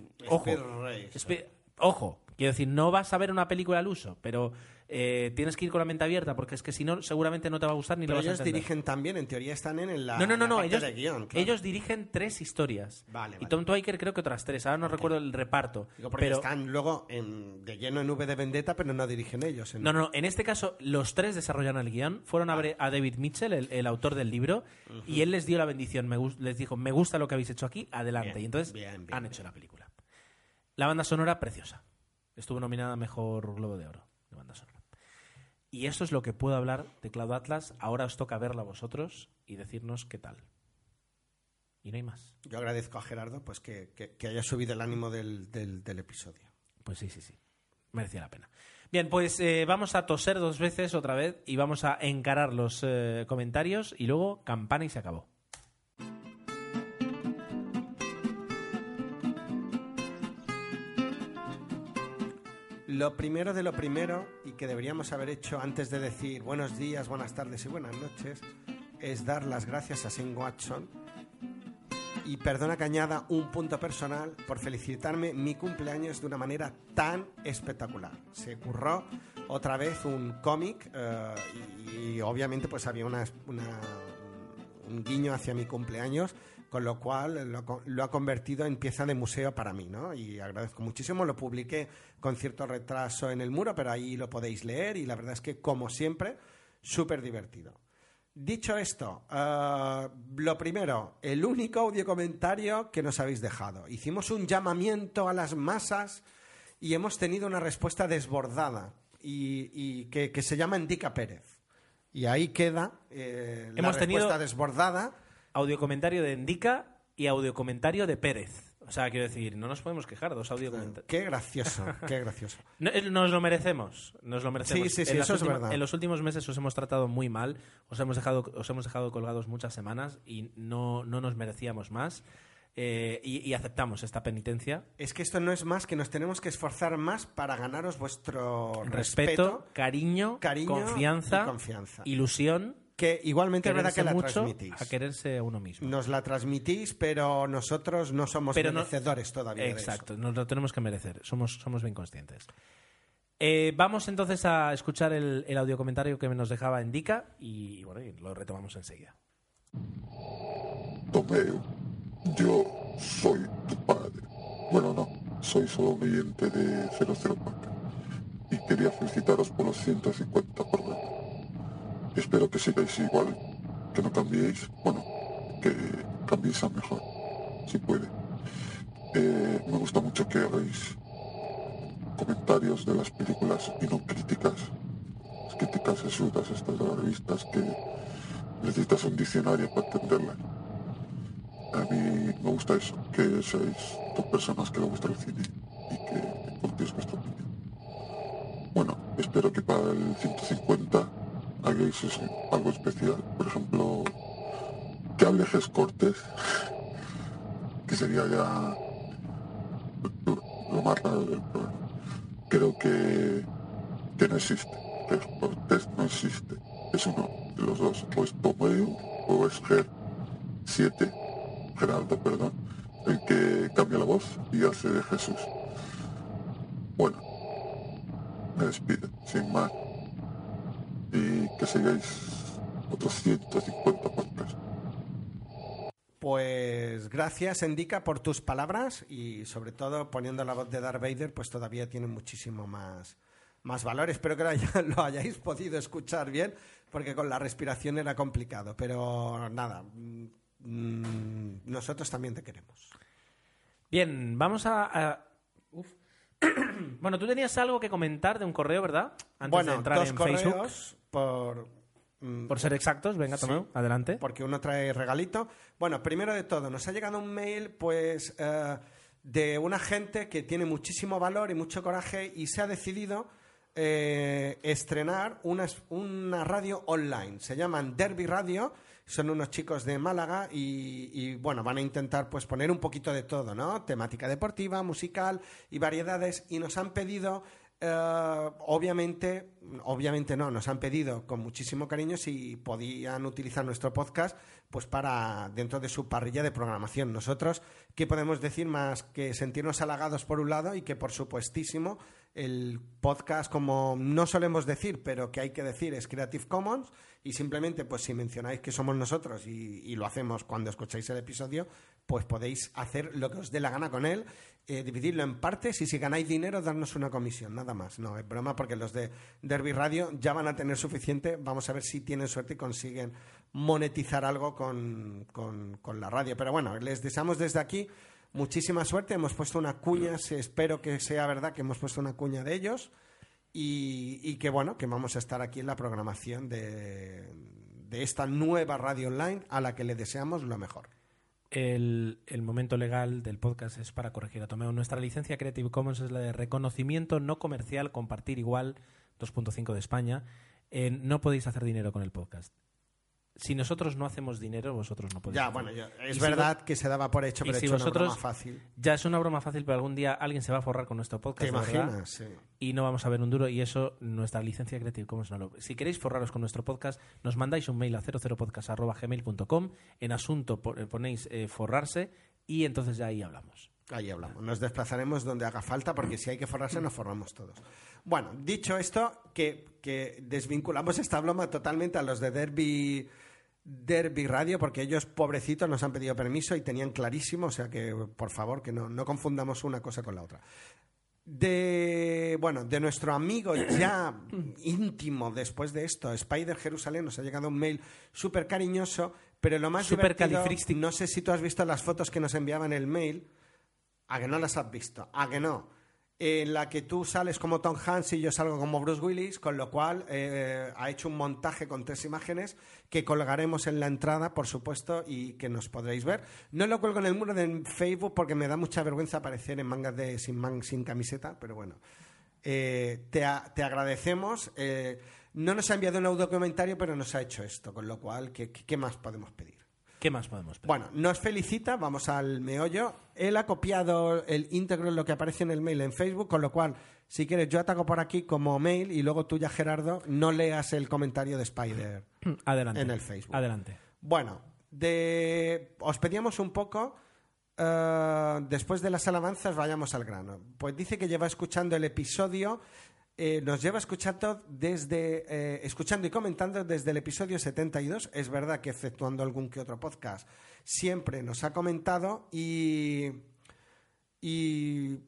ojo, quiero decir, no vas a ver una película al uso, pero eh, tienes que ir con la mente abierta, porque es que si no, seguramente no te va a gustar ni Pero lo vas a ellos dirigen también, en teoría están en la, no, no, no, no. Ellos, guion. claro. ellos dirigen tres historias. Vale, Y. Tom Twyker creo que otras tres. Ahora no recuerdo el reparto. Digo, porque pero están luego en- de lleno en V de Vendetta, pero no dirigen ellos. en- No, no, en este caso los tres desarrollaron el guion, fueron a ver a David Mitchell, el, el autor del libro, y él les dio la bendición, me les dijo, me gusta lo que habéis hecho aquí, adelante. Bien, y entonces bien, bien, han hecho la película. La banda sonora, preciosa. Estuvo nominada a Mejor Globo de Oro de banda sonora. Y esto es lo que puedo hablar de Cloud Atlas. Ahora os toca verla a vosotros y decirnos qué tal. Y no hay más. Yo agradezco a Gerardo pues que, que- que haya subido el ánimo del, del- del episodio. Pues sí, sí, sí. Merecía la pena. Bien, pues eh, vamos a toser dos veces otra vez y vamos a encarar los eh, comentarios y luego campana y se acabó. Lo primero de lo primero, y que deberíamos haber hecho antes de decir buenos días, buenas tardes y buenas noches, es dar las gracias a Shane Watson. Y perdona que añada un punto personal por felicitarme mi cumpleaños de una manera tan espectacular. Se curró otra vez un cómic eh, y, y obviamente pues había una, una- un guiño hacia mi cumpleaños, con lo cual lo, ha co- lo ha convertido en pieza de museo para mí, ¿no? Y agradezco muchísimo, lo publiqué con cierto retraso en el muro, pero ahí lo podéis leer y la verdad es que, como siempre, súper divertido. Dicho esto, eh, lo primero, el único audio comentario que nos habéis dejado. Hicimos un llamamiento a las masas y hemos tenido una respuesta desbordada y, y que, que se llama Indica Pérez. Y ahí queda eh, la Hemos tenido- respuesta desbordada. Audio comentario de Indica y audio comentario de Pérez. O sea, quiero decir, no nos podemos quejar, dos audio comentarios. Qué gracioso, qué gracioso. No, eh, Nos lo merecemos, nos lo merecemos. Sí, sí, sí, En eso es últimas- verdad. En los últimos meses os hemos tratado muy mal, os hemos dejado, os hemos dejado colgados muchas semanas y no, no nos merecíamos más. eh, y, y aceptamos esta penitencia. Es que esto no es más que nos tenemos que esforzar más para ganaros vuestro Respeto, respeto, cariño, cariño confianza, y confianza. ilusión. Que igualmente es verdad que la mucho transmitís. a quererse a uno mismo. Nos la transmitís, pero nosotros no somos Pero no- merecedores todavía Exacto, nos lo tenemos que merecer, somos, somos bien conscientes. Eh, vamos entonces a escuchar el, el audio comentario que nos dejaba Indica y, y bueno, y lo retomamos enseguida. Tomeo, yo soy tu padre. Bueno, no, soy solo un oyente de 004 y quería felicitaros por los 150 programas. Espero que sigáis igual, que no cambiéis, bueno, que cambiéis a mejor, si puede. Eh, me gusta mucho que hagáis comentarios de las películas y no críticas. Las críticas absurdas estas de las revistas que necesitas un diccionario para entenderlas. A mí me gusta eso, que seáis dos personas que le gusta el cine y que compartís vuestra opinión. Bueno, espero que para el 150 eso, algo especial. Por ejemplo, que hable Ges Cortés, que sería ya lo, más raro del programa. Creo que, que no existe. Ges Cortés no existe. Es uno de los dos. O es Tomeo o es Ger 7 Gerardo, perdón, el que cambia la voz y hace de Jesús. Bueno, me despido, sin más. Que sigáis otros 150 podcasts. Pues gracias, Endica, por tus palabras y sobre todo poniendo la voz de Darth Vader, pues todavía tiene muchísimo más, más valor. Espero que lo, haya- lo hayáis podido escuchar bien, porque con la respiración era complicado. Pero nada, mm, mm, nosotros también te queremos. Bien, vamos a... a- uf. bueno, tú tenías algo que comentar de un correo, ¿verdad? Antes bueno, de entrar dos en correos Facebook. por... mm, Por ser exactos, venga, Sí. Adelante. porque uno trae regalito. Bueno, primero de todo, nos ha llegado un mail, pues, eh, de una gente que tiene muchísimo valor y mucho coraje y se ha decidido eh, estrenar una, una radio online. Se llaman Derby Radio, son unos chicos de Málaga y, bueno, van a intentar pues poner un poquito de todo, ¿no? Temática deportiva, musical y variedades y nos han pedido eh, obviamente, obviamente no, nos han pedido con muchísimo cariño si podían utilizar nuestro podcast pues para dentro de su parrilla de programación. Nosotros, ¿qué podemos decir más que sentirnos halagados por un lado y que por supuestísimo el podcast, como no solemos decir, pero que hay que decir, es Creative Commons y simplemente pues si mencionáis que somos nosotros y, y lo hacemos cuando escucháis el episodio, pues podéis hacer lo que os dé la gana con él, eh, dividirlo en partes y si ganáis dinero darnos una comisión, nada más. No, es broma porque los de Derby Radio ya van a tener suficiente, vamos a ver si tienen suerte y consiguen monetizar algo con, con- con la radio. Pero bueno, les deseamos desde aquí muchísima suerte, hemos puesto una cuña, espero que sea verdad que hemos puesto una cuña de ellos y, que bueno, que vamos a estar aquí en la programación de, de esta nueva radio online a la que le deseamos lo mejor. El, el momento legal del podcast es para corregir a Tomeo. Nuestra licencia Creative Commons es la de reconocimiento no comercial, compartir igual 2.5 de España. No podéis hacer dinero con el podcast. Si nosotros no hacemos dinero, vosotros no podéis. Ya, bueno, es verdad que se daba por hecho, pero si he hecho una broma fácil. Ya es una broma fácil, pero algún día alguien se va a forrar con nuestro podcast. ¿Te verdad, imaginas? Sí. Y no vamos a ver un duro, y eso nuestra licencia Creative Commons no lo. Si queréis forraros con nuestro podcast, nos mandáis un mail a 00podcast.gmail.com. En asunto eh, ponéis eh, forrarse y entonces ya ahí hablamos. Ahí hablamos. Nos desplazaremos donde haga falta porque si hay que forrarse nos forramos todos. Bueno, dicho esto, que, que desvinculamos esta broma totalmente a los de Derby, Derby Radio porque ellos, pobrecitos, nos han pedido permiso y tenían clarísimo, o sea que, por favor, que no, no confundamos una cosa con la otra. De, bueno, de nuestro amigo ya íntimo después de esto, Spider Jerusalén, nos ha llegado un mail súper cariñoso, pero lo más divertido, Supercalifrástic- no sé si tú has visto las fotos que nos enviaban en el mail, a que no las has visto, a que no. En la que tú sales como Tom Hanks y yo salgo como Bruce Willis, con lo cual eh, ha hecho un montaje con tres imágenes que colgaremos en la entrada, por supuesto, y que nos podréis ver. No lo cuelgo en el muro de Facebook porque me da mucha vergüenza aparecer en mangas de sin, man- sin camiseta, pero bueno. Eh, te, agradecemos. eh, no nos ha enviado un audio comentario, pero nos ha hecho esto, con lo cual, ¿qué, qué- qué más podemos pedir? ¿Qué más podemos pedir? Bueno, nos felicita, vamos al meollo. Él ha copiado el íntegro en lo que aparece en el mail en Facebook, con lo cual, si quieres, yo ataco por aquí como mail y luego tú ya, Gerardo, no leas el comentario de Spider Adelante. en el Facebook. Adelante. Bueno, de... os pedíamos un poco, eh, después de las alabanzas, vayamos al grano. Pues dice que lleva escuchando el episodio, eh, nos lleva escuchando desde, eh, escuchando y comentando desde el episodio 72. Es verdad que efectuando algún que otro podcast, siempre nos ha comentado y... y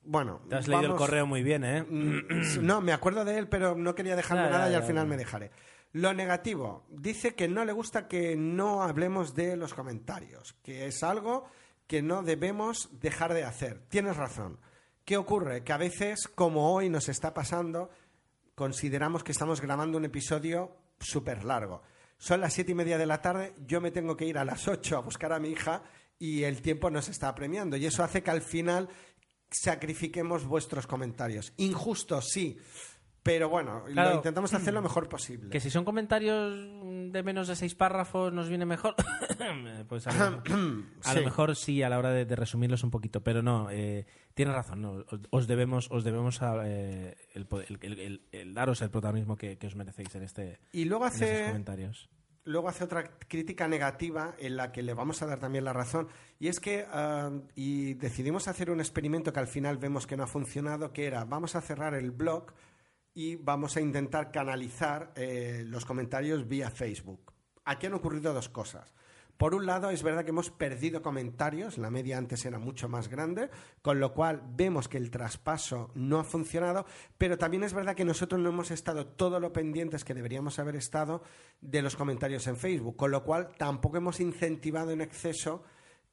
bueno, Te has leído el correo muy bien, ¿eh? Mm, No, me acuerdo de él, pero no quería dejarme Ya, ya, nada y al final me dejaré. Lo negativo, dice que no le gusta que no hablemos de los comentarios, que es algo que no debemos dejar de hacer. Tienes razón. ¿Qué ocurre? Que a veces, como hoy nos está pasando, consideramos que estamos grabando un episodio súper largo. Son las siete y media de la tarde, yo me tengo que ir a las ocho a buscar a mi hija y el tiempo nos está apremiando. Y eso hace que al final sacrifiquemos vuestros comentarios. Injusto, sí. Pero bueno, Claro. lo intentamos hacer lo mejor posible. Que si son comentarios de menos de seis párrafos nos viene mejor, pues a, lo, a lo Sí. mejor sí a la hora de, de resumirlos un poquito, pero no, eh, tienes razón, no, os, os debemos, os debemos a, eh, el, el- el- daros el protagonismo que, que os merecéis en este Y luego en esos hace comentarios. luego hace otra crítica negativa en la que le vamos a dar también la razón. Y es que ah, y decidimos hacer un experimento que al final vemos que no ha funcionado, que era vamos a cerrar el blog y vamos a intentar canalizar eh, los comentarios vía Facebook. Aquí han ocurrido dos cosas. Por un lado, es verdad que hemos perdido comentarios, la media antes era mucho más grande, con lo cual vemos que el traspaso no ha funcionado, pero también es verdad que nosotros no hemos estado todo lo pendientes que deberíamos haber estado de los comentarios en Facebook, con lo cual tampoco hemos incentivado en exceso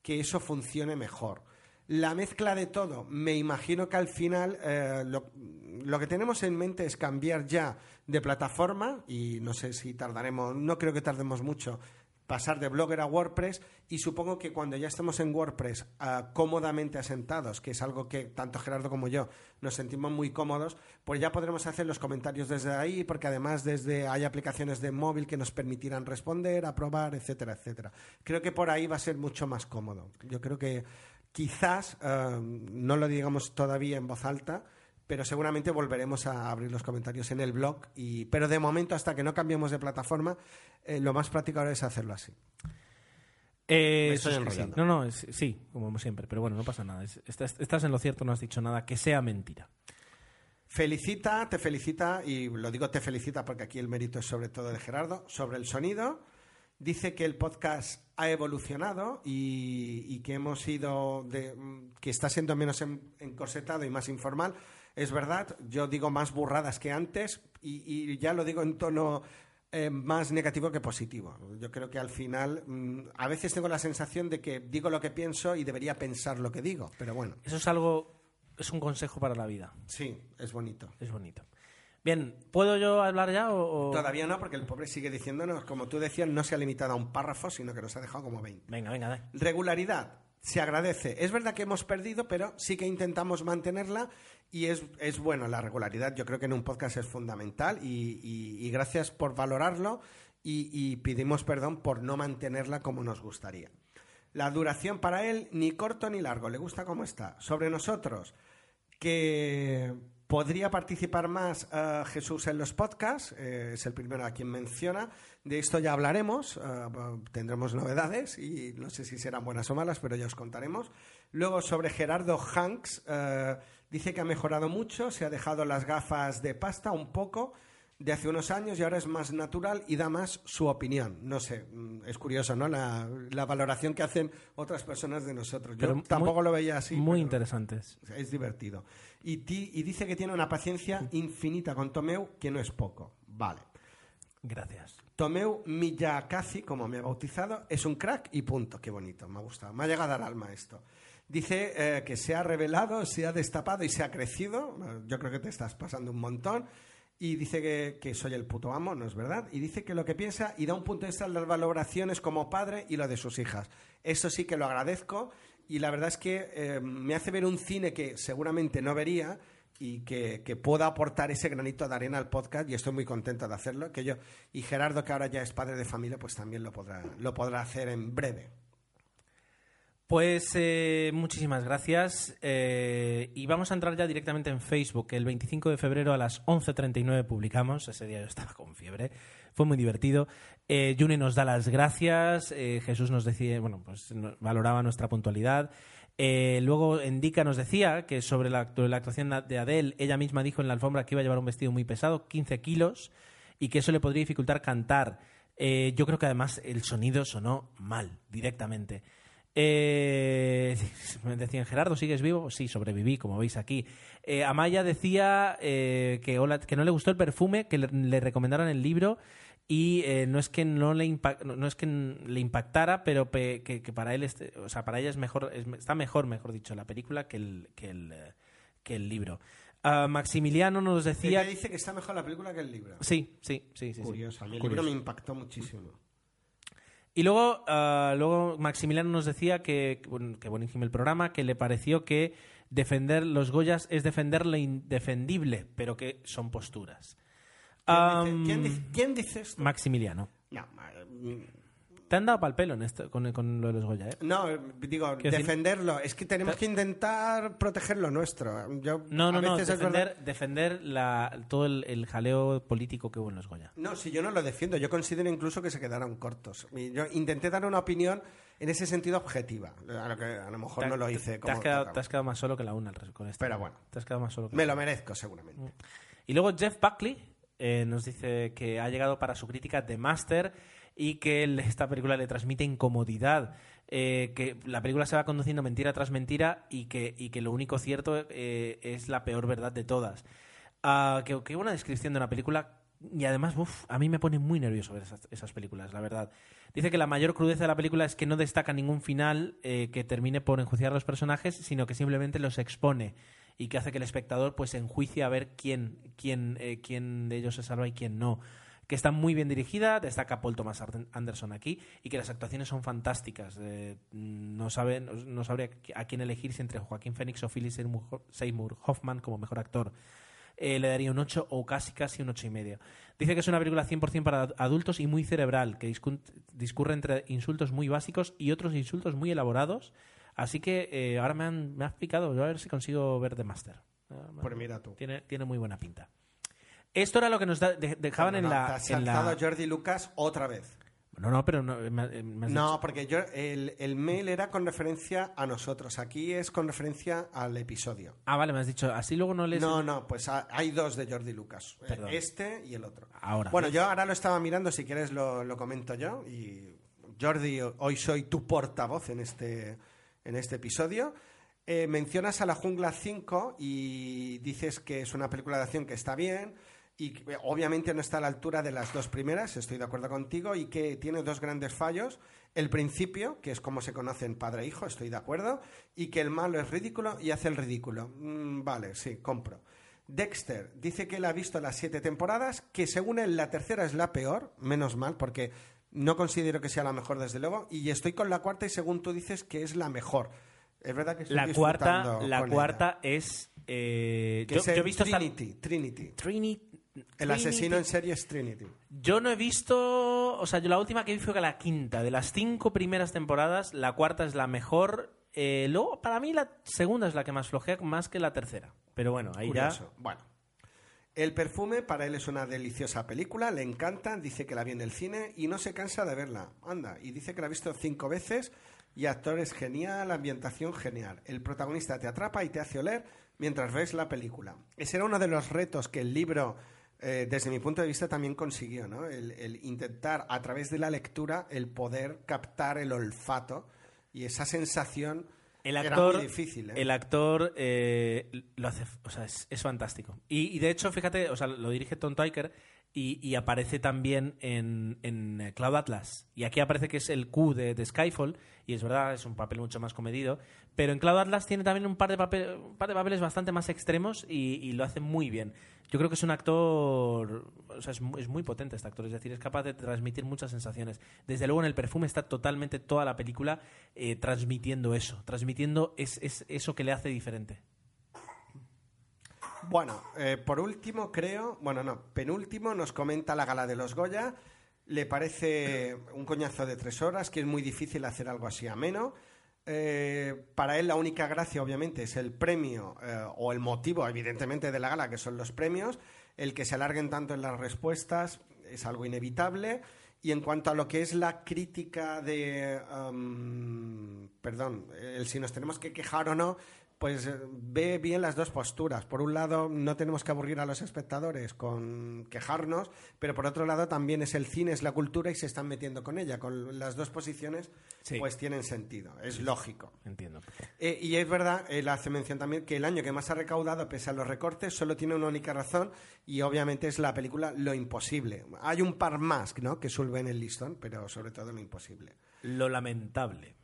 que eso funcione mejor. La mezcla de todo, me imagino que al final eh, lo, que tenemos en mente es cambiar ya de plataforma y no sé si tardaremos, no creo que tardemos mucho pasar de Blogger a WordPress y supongo que cuando ya estemos en WordPress ah, cómodamente asentados, que es algo que tanto Gerardo como yo nos sentimos muy cómodos, pues ya podremos hacer los comentarios desde ahí, porque además desde hay aplicaciones de móvil que nos permitirán responder, aprobar, etcétera, etcétera. Creo que por ahí va a ser mucho más cómodo. Yo creo que quizás, ah, no lo digamos todavía en voz alta, pero seguramente volveremos a abrir los comentarios en el blog. Y, pero de momento, hasta que no cambiemos de plataforma, eh, lo más práctico ahora es hacerlo así. Eh, estoy es que sí. enrollando. No, no, es- sí, como siempre, pero bueno, no pasa nada. Es- estás, estás en lo cierto, no has dicho nada que sea mentira. Felicita, te felicita, y lo digo te felicita porque aquí el mérito es sobre todo de Gerardo, sobre el sonido. Dice que el podcast ha evolucionado y, y que hemos ido de, que está siendo menos en- encorsetado y más informal. Es verdad, yo digo más burradas que antes y, y ya lo digo en tono eh, más negativo que positivo. Yo creo que al final mm, a veces tengo la sensación de que digo lo que pienso y debería pensar lo que digo, pero bueno, Eso es algo, es un consejo para la vida. sí, es bonito. Es bonito. Bien, ¿puedo yo hablar ya o...? o- Todavía no, porque el pobre sigue diciéndonos, como tú decías, no se ha limitado a un párrafo, sino que nos ha dejado como 20. Venga, venga, dale. Regularidad, se agradece. Es verdad que hemos perdido, pero sí que intentamos mantenerla y es, es bueno la regularidad. Yo creo que en un podcast es fundamental y, y- y gracias por valorarlo y, y pedimos perdón por no mantenerla como nos gustaría. La duración para él, ni corto ni largo, le gusta cómo está. Sobre nosotros, que podría participar más eh, Jesús en los podcasts, eh, es el primero a quien menciona. De esto ya hablaremos, eh, tendremos novedades y no sé si serán buenas o malas, pero ya os contaremos. Luego sobre Gerardo Hanks, eh, dice que ha mejorado mucho, se ha dejado las gafas de pasta un poco de hace unos años y ahora es más natural y da más su opinión. No sé, mm, es curioso, ¿no? La, la valoración que hacen otras personas de nosotros. Yo Pero tampoco muy- lo veía así. Muy interesantes. Es divertido. Y, ti- y dice que tiene una paciencia infinita con Tomeu, que no es poco. Vale. Gracias. Tomeu Miyakazi, como me ha bautizado, es un crack y punto. Qué bonito, me ha gustado. Me ha llegado al alma esto. Dice eh, que se ha revelado, se ha destapado y se ha crecido. Yo creo que te estás pasando un montón. Y dice que, que soy el puto amo, ¿no es verdad? Y dice que lo que piensa y da un punto extra en las valoraciones como padre y lo de sus hijas. Eso sí que lo agradezco y la verdad es que eh, me hace ver un cine que seguramente no vería y que, que pueda aportar ese granito de arena al podcast y estoy muy contento de hacerlo. Que yo, y Gerardo, que ahora ya es padre de familia, pues también lo podrá, lo podrá hacer en breve. Pues eh, muchísimas gracias. eh, y vamos a entrar ya directamente en Facebook. El 25 de febrero a las 11.39 publicamos. Ese día yo estaba con fiebre. Fue muy divertido. Eh, Juni nos da las gracias. eh, Jesús nos decía, bueno, pues valoraba nuestra puntualidad. Eh, luego Endica nos decía que sobre la, actu- la actuación de Adele, ella misma dijo en la alfombra que iba a llevar un vestido muy pesado, 15 kilos, y que eso le podría dificultar cantar. Eh, yo creo que además el sonido sonó mal, directamente. Eh, me decían, Gerardo, ¿sigues vivo? Sí, sobreviví, como veis aquí. Eh, Amaya decía eh, que, hola- que no le gustó el perfume, que le recomendaron el libro y eh, no es que no le impa- no no es que le impactara, pero pe- que, que para él este- o sea, para ella es mejor es- está mejor, mejor dicho, la película que el que el, eh, que el libro. Ah, Maximiliano nos decía Ella dice que está mejor la película que el libro. Sí, sí, sí, sí. sí. Curioso. A mí el Curioso. libro me impactó muchísimo. Y luego, ah, luego Maximiliano nos decía que, bueno, que buenísimo el programa, que le pareció que defender los Goyas es defender lo indefendible, pero que son posturas. ¿Quién, dice, quién dice- quién dice esto? Maximiliano. No, ma- mm, Te han dado pal pelo en esto, con, con lo de los Goya, ¿eh? No, digo, decir- defenderlo. Es que tenemos Te- que intentar proteger lo nuestro. Yo, No, no, a no, verdad- defender, la, todo el, el jaleo político que hubo en los Goya. No, si yo no lo defiendo, yo considero incluso que se quedaron cortos. Yo intenté dar una opinión en ese sentido objetiva, a lo que a lo mejor Te- no lo hice te, como has quedado, tocaba. te has quedado más solo que la una con esto. Pero bueno. Te has quedado más solo que Me lo merezco seguramente. Y luego Jeff Buckley eh, nos dice que ha llegado para su crítica de Master y que esta película le transmite incomodidad. eh, que la película se va conduciendo mentira tras mentira y que, y que lo único cierto eh, es la peor verdad de todas. Ah, que, una descripción de una película y además, uf, a mí me pone muy nervioso ver esas, películas, la verdad. Dice que la mayor crudeza de la película es que no destaca ningún final que termine por enjuiciar a los personajes, sino que simplemente los expone y que hace que el espectador pues enjuicie a ver quién, quién, eh, quién de ellos se salva y quién no. Que está muy bien dirigida, destaca Paul Thomas Anderson aquí, y que las actuaciones son fantásticas. Eh, no, sabe, no, sabría a quién elegir si entre Joaquín Phoenix o Philip Seymour Hoffman como mejor actor. Eh, le daría un 8 o casi casi un 8 y medio. Dice que es una película 100% para adultos y muy cerebral, que discurre entre insultos muy básicos y otros insultos muy elaborados. Así que eh, ahora me han, me has picado, voy a ver si consigo ver The Master. Ah, Pues mira tú. Tiene, tiene muy buena pinta. Esto era lo que nos da- de- dejaban No, en la... Te has en la- saltado a Jordi Lucas otra vez. No, no, pero no, me, me has No, porque yo, el, el mail era con referencia a nosotros. Aquí es con referencia al episodio. Ah, vale, me has dicho, así luego no les... No, no, pues ha- hay dos de Jordi Lucas. Eh, Perdón. Este y el otro. Ahora. Bueno, yo ahora lo estaba mirando, si quieres lo, lo comento yo. Y Jordi, hoy soy tu portavoz en este, en este episodio. Eh, mencionas a La Jungla 5 y dices que es una película de acción que está bien y que, eh, obviamente no está a la altura de las dos primeras, estoy de acuerdo contigo, y que tiene dos grandes fallos. El principio, que es como se conocen padre e hijo, estoy de acuerdo, y que el malo es ridículo y hace el ridículo. Mm, vale, sí, compro. Dexter dice que él ha visto las siete temporadas, que según él la tercera es la peor, menos mal, porque no considero que sea la mejor desde luego, y estoy con la cuarta y según tú dices que es la mejor. Es verdad que estoy La cuarta, la cuarta es... eh, yo, es yo he visto hasta- Trinity, Trinity. Trini- El asesino en Trinity. serie es Trinity. Yo no he visto, o sea, yo la última que vi fue la quinta. De las cinco primeras temporadas, la cuarta es la mejor. Eh, luego, para mí, la segunda es la que más flojea, más que la tercera. Pero bueno, ahí Curioso. Bueno. El perfume para él es una deliciosa película, le encanta, dice que la vi en el cine y no se cansa de verla. Anda, y dice que la ha visto cinco veces y actor es genial, ambientación genial. El protagonista te atrapa y te hace oler mientras ves la película. Ese era uno de los retos que el libro, eh, desde mi punto de vista, también consiguió, ¿no? El intentar, a través de la lectura, el poder captar el olfato y esa sensación El actor, difícil. ¿eh? el actor eh, lo hace, o sea, es, es fantástico. Y, y de hecho, fíjate, o sea, lo dirige Tom Tykwer y, y aparece también en, en eh, Cloud Atlas. Y aquí aparece que es el Q de, Skyfall, y es verdad, es un papel mucho más comedido. Pero en Cloud Atlas tiene también un par de, papel- un par de papeles bastante más extremos y, y lo hace muy bien. Yo creo que es un actor, o sea, es muy, es muy potente este actor, es decir, es capaz de transmitir muchas sensaciones. Desde luego en el perfume está totalmente toda la película eh, transmitiendo eso, transmitiendo es, es eso que le hace diferente. Bueno, eh, por último creo, bueno, no, penúltimo nos comenta la gala de los Goya. Le parece un coñazo de tres horas, que es muy difícil hacer algo así ameno. Eh, para él la única gracia, obviamente, es el premio eh, o el motivo, evidentemente, de la gala, que son los premios. El que se alarguen tanto en las respuestas es algo inevitable. Y en cuanto a lo que es la crítica de, um, perdón, el si nos tenemos que quejar o no, pues eh, ve bien las dos posturas. Por un lado, no tenemos que aburrir a los espectadores con quejarnos, pero por otro lado también es el cine, es la cultura y se están metiendo con ella. Con las dos posiciones, Sí. pues tienen sentido, es lógico. Entiendo. Eh, y es verdad, él hace mención también que el año que más ha recaudado, pese a los recortes, solo tiene una única razón y obviamente es la película Lo Imposible. Hay un par más ¿no? que suben el listón, pero sobre todo Lo Imposible. Lo lamentable.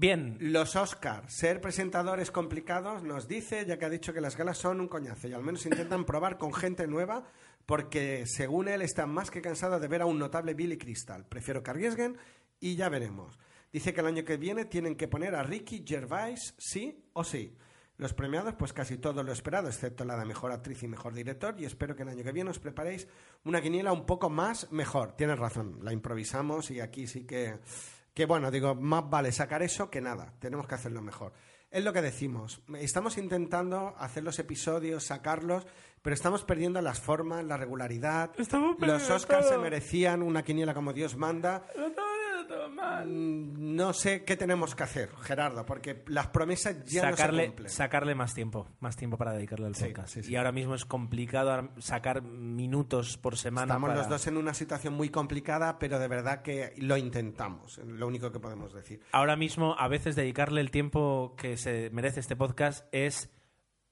Bien. Los Oscars, ser presentadores complicados, nos dice, ya que ha dicho que las galas son un coñazo y al menos intentan probar con gente nueva porque según él está más que cansado de ver a un notable Billy Crystal. Prefiero que arriesguen y ya veremos. Dice que el año que viene tienen que poner a Ricky Gervais sí o sí. Los premiados, pues casi todo lo esperado, excepto la de mejor actriz y mejor director, y espero que el año que viene os preparéis una quiniela un poco más mejor. Tienes razón, la improvisamos y aquí sí que, que bueno, digo, más vale sacar eso que nada, tenemos que hacerlo mejor. Es lo que decimos, estamos intentando hacer los episodios, sacarlos, pero estamos perdiendo las formas, la regularidad. Los Oscars se merecían una quiniela como Dios manda. Mm, No sé qué tenemos que hacer, Gerardo, porque las promesas ya no se sacarle, cumplen. sacarle más tiempo, más tiempo para dedicarle al Sí, podcast. sí, sí. Y ahora mismo es complicado ar- sacar minutos por semana. Estamos para- los dos en una situación muy complicada, pero de verdad que lo intentamos, es lo único que podemos decir. Ahora mismo, a veces dedicarle el tiempo que se merece este podcast es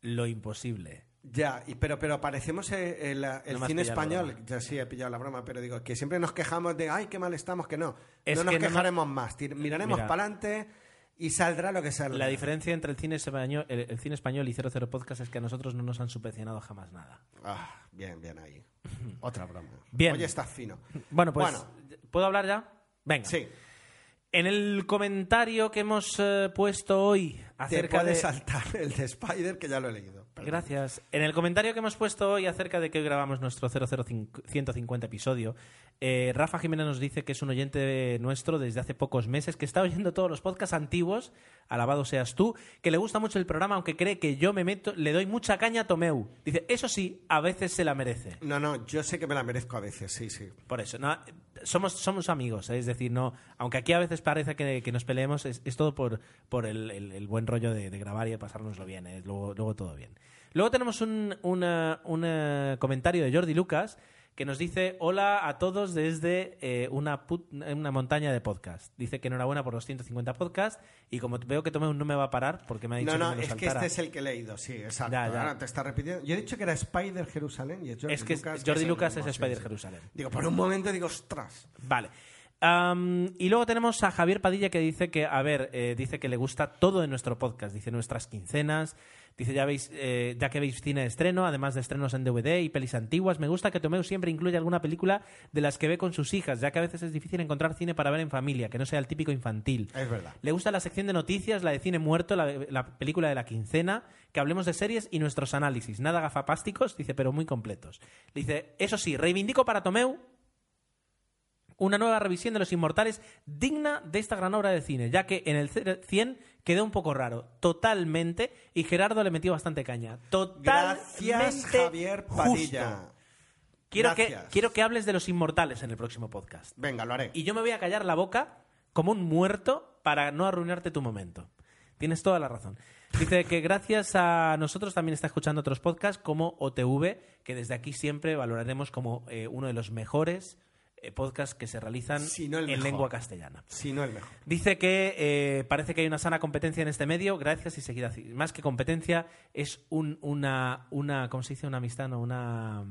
lo imposible. Ya, y, pero, pero parecemos eh, el, No cine español, ya sí he pillado la broma, pero digo que siempre nos quejamos de, ay, qué mal estamos, que no. Es no nos que no quejaremos más, miraremos Mira. para adelante y saldrá lo que salga. La diferencia entre el cine español, el, el cine español y 00 Podcast es que a nosotros no nos han subvencionado jamás nada. Ah, bien, bien ahí. Otra broma. Bien. Oye, estás fino. Bueno, pues, Bueno. ¿puedo hablar ya? Venga. Sí. En el comentario que hemos eh, puesto hoy Te acerca puede de... saltar el de Spider, que ya lo he leído. Gracias. En el comentario que hemos puesto hoy acerca de que hoy grabamos nuestro 00150 episodio, eh, Rafa Jiménez nos dice que es un oyente nuestro desde hace pocos meses, que está oyendo todos los podcasts antiguos, alabado seas tú, que le gusta mucho el programa, aunque cree que yo me meto, le doy mucha caña a Tomeu. Dice, eso sí, a veces se la merece. No, no, yo sé que me la merezco a veces, sí, sí. Por eso, no, somos, somos amigos, ¿eh? es decir, no, aunque aquí a veces parece que, que nos peleemos, es, es todo por, por el, el- el buen rollo de, de grabar y de pasárnoslo bien, ¿eh? luego, luego todo bien. Luego tenemos un, una- comentario de Jordi Lucas que nos dice hola a todos desde eh, una, put- una montaña de podcast. Dice que enhorabuena por los 150 podcasts y como veo que Tomeu no me va a parar porque me ha dicho No, no, que me lo es que este es el que he leído, sí, exacto. Ya, ya. Ahora te está repitiendo. Yo he dicho que era Spider Jerusalén y es Jordi Es que Lucas. Jordi Lucas mismo, es Spider sí. Jerusalén. Digo, por un momento digo, ostras. Vale. Y luego tenemos a Javier Padilla que dice que, a ver, eh, dice que le gusta todo de nuestro podcast. Dice nuestras quincenas, dice ya veis, eh, ya que veis cine de estreno, además de estrenos en DVD y pelis antiguas, me gusta que Tomeu siempre incluya alguna película de las que ve con sus hijas, ya que a veces es difícil encontrar cine para ver en familia, que no sea el típico infantil. Es verdad. Le gusta la sección de noticias, la de cine muerto, la, la película de la quincena, que hablemos de series y nuestros análisis. Nada gafapásticos, dice, pero muy completos. Dice, eso sí, reivindico para Tomeu una nueva revisión de Los Inmortales digna de esta gran obra de cine, ya que en el 100 quedó un poco raro, totalmente, y Gerardo le metió bastante caña. Totalmente Gracias, Javier Padilla. justo. Quiero que, quiero que hables de Los Inmortales en el próximo podcast. Venga, lo haré. Y yo me voy a callar la boca como un muerto para no arruinarte tu momento. Tienes toda la razón. Dice que gracias a nosotros también está escuchando otros podcasts como OTV, que desde aquí siempre valoraremos como eh, uno de los mejores podcasts que se realizan Si no el en lengua castellana. Si no el mejor. Dice que eh, parece que hay una sana competencia en este medio, gracias y seguida. Más que competencia, es un- una, una, ¿cómo se dice? Una amistad, no, una,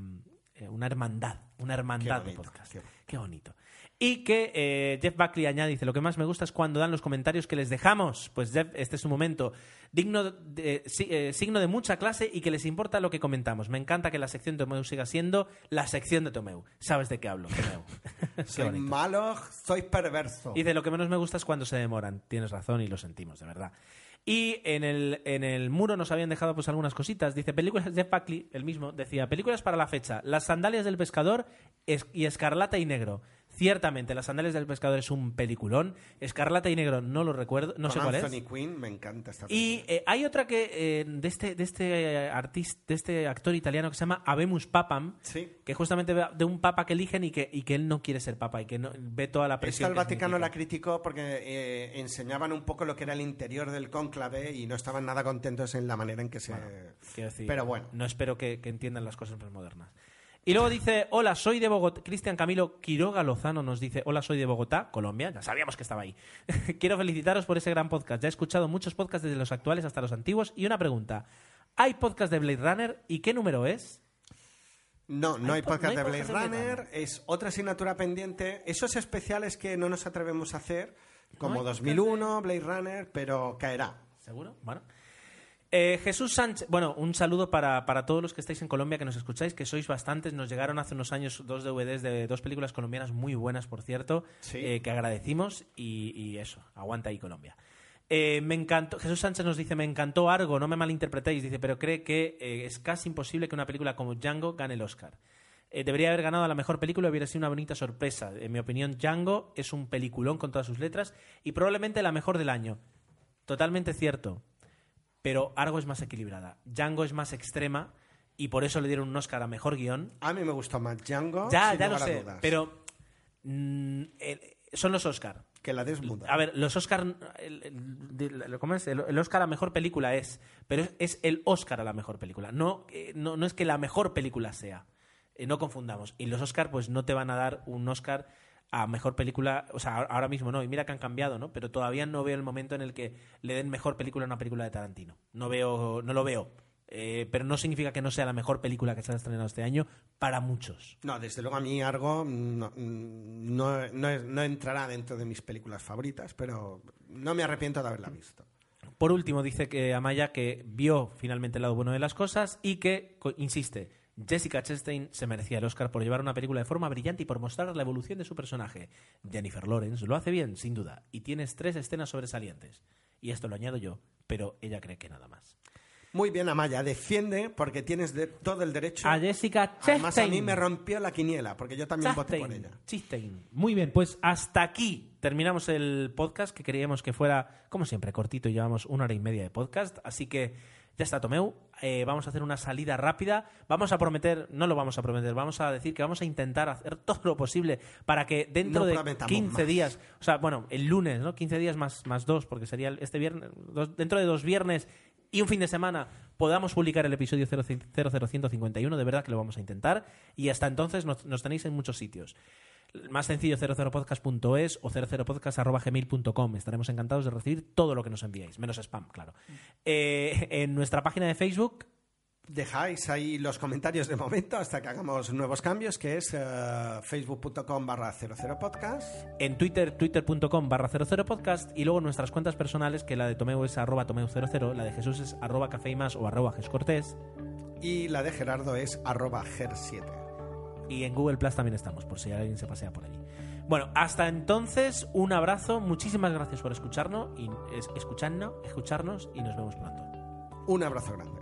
eh, una hermandad, una hermandad de podcast. qué Qué bonito. Y que eh, Jeff Buckley añade, dice, lo que más me gusta es cuando dan los comentarios que les dejamos. Pues Jeff, este es su momento. Digno de, si- eh, signo de mucha clase y que les importa lo que comentamos. Me encanta que la sección de Tomeu siga siendo la sección de Tomeu. ¿Sabes de qué hablo, Tomeu? Soy bonito. malo, soy perverso. Y de lo que menos me gusta es cuando se demoran. Tienes razón y lo sentimos, de verdad. Y en el, en el muro nos habían dejado pues algunas cositas. Dice, películas de Buckley, el mismo, decía, películas para la fecha, Las sandalias del pescador es- y Escarlata y Negro. Ciertamente, Las sandalias del pescador es un peliculón. Escarlata y Negro no lo recuerdo, no sé cuál Anthony es. Quinn, me encanta esta Y eh, hay otra que eh, de este de este artista, de este actor italiano que se llama Abemus Papam, Sí. que justamente de un papa que eligen y que, y que él no quiere ser papa y que no, ve toda la Esta presión. el que Vaticano significa. la criticó porque eh, enseñaban un poco lo que era el interior del cónclave y no estaban nada contentos en la manera en que se... Quiero decir, Pero bueno. No espero que, que entiendan las cosas más modernas. Y luego dice, hola, soy de Bogotá. Cristian Camilo Quiroga Lozano nos dice, hola, soy de Bogotá, Colombia. Ya sabíamos que estaba ahí. Quiero felicitaros por ese gran podcast. Ya he escuchado muchos podcasts desde los actuales hasta los antiguos. Y una pregunta, ¿hay podcast de Blade Runner? ¿Y qué número es? No, no Hay hay, po- podcast no hay de Blade podcast de Blade Runner, es otra asignatura pendiente. Esos especiales que no nos atrevemos a hacer, como podcast 2001, Blade Runner, pero caerá. ¿Seguro? Bueno. Eh, Jesús Sánchez, bueno, un saludo para, para todos los que estáis en Colombia, que nos escucháis, que sois bastantes. Nos llegaron hace unos años dos DVDs de dos películas colombianas muy buenas, por cierto, Sí. eh, que agradecimos y, y eso, aguanta ahí Colombia. Eh, me encantó, Jesús Sánchez nos dice, me encantó Argo, no me malinterpretéis, dice, pero cree que es casi imposible que una película como Django gane el Oscar. Debería haber ganado a la mejor película y hubiera sido una bonita sorpresa. En mi opinión, Django es un peliculón con todas sus letras y probablemente la mejor del año. Totalmente cierto. Pero Argo es más equilibrada. Django es más extrema y por eso le dieron un Oscar a mejor guion. A mí me gustó más Django. Ya, sin ya lo sé. dudas. Pero mm, el- son los Oscar. Que la desmuda. A ver, los Oscar. El, el- de- ¿cómo es? El- el Oscar a mejor película es. Pero es, es el Oscar a la mejor película. No, eh, no, no es que la mejor película sea. Eh, no confundamos. Y los Oscar, pues no te van a dar un Oscar a mejor película. O sea, ahora mismo no. Y mira que han cambiado, ¿no? Pero todavía no veo el momento en el que le den mejor película a una película de Tarantino. No veo, no lo veo. Eh, pero no significa que no sea la mejor película que se ha estrenado este año para muchos. No, desde luego a mí Argo no, no, no no entrará dentro de mis películas favoritas, pero no me arrepiento de haberla visto. Por último, dice que Amaya que vio finalmente el lado bueno de las cosas y que, insiste, Jessica Chastain se merecía el Oscar por llevar una película de forma brillante y por mostrar la evolución de su personaje. Jennifer Lawrence lo hace bien, sin duda, y tienes tres escenas sobresalientes. Y esto lo añado yo, pero ella cree que nada más. Muy bien, Amaya, defiende porque tienes de- todo el derecho. A Jessica Además, a mí Chastain. me rompió la quiniela, porque yo también voté por Chastain, ella. Chastain. Muy bien, pues hasta aquí terminamos el podcast que queríamos que fuera, como siempre, cortito y llevamos una hora y media de podcast. Así que ya está, Tomeu. Eh, vamos a hacer una salida rápida. Vamos a prometer, no lo vamos a prometer, vamos a decir que vamos a intentar hacer todo lo posible para que dentro No de prometamos 15 más. días, o sea, bueno, el lunes, ¿no? 15 días más, más dos, porque sería este viernes, dos- dentro de dos viernes y un fin de semana podamos publicar el episodio 00151, de verdad que lo vamos a intentar. Y hasta entonces nos, nos tenéis en muchos sitios. Más sencillo 00podcast.es o 00podcast.gmail.com. Estaremos encantados de recibir todo lo que nos enviáis, menos spam, claro. Eh, en nuestra página de Facebook Dejáis ahí los comentarios de momento hasta que hagamos nuevos cambios, que es eh, facebook.com barra 00podcast. en Twitter, twitter.com barra 00podcast y luego nuestras cuentas personales, que la de Tomeu es arroba Tomeu00, la de Jesús es arroba más o arroba Gescortés Y la de Gerardo es arroba ger7. Y en Google Plus también estamos, por si alguien se pasea por allí. Bueno, hasta entonces, un abrazo, muchísimas gracias por escucharnos y es- escucharnos, escucharnos y nos vemos pronto. Un abrazo grande.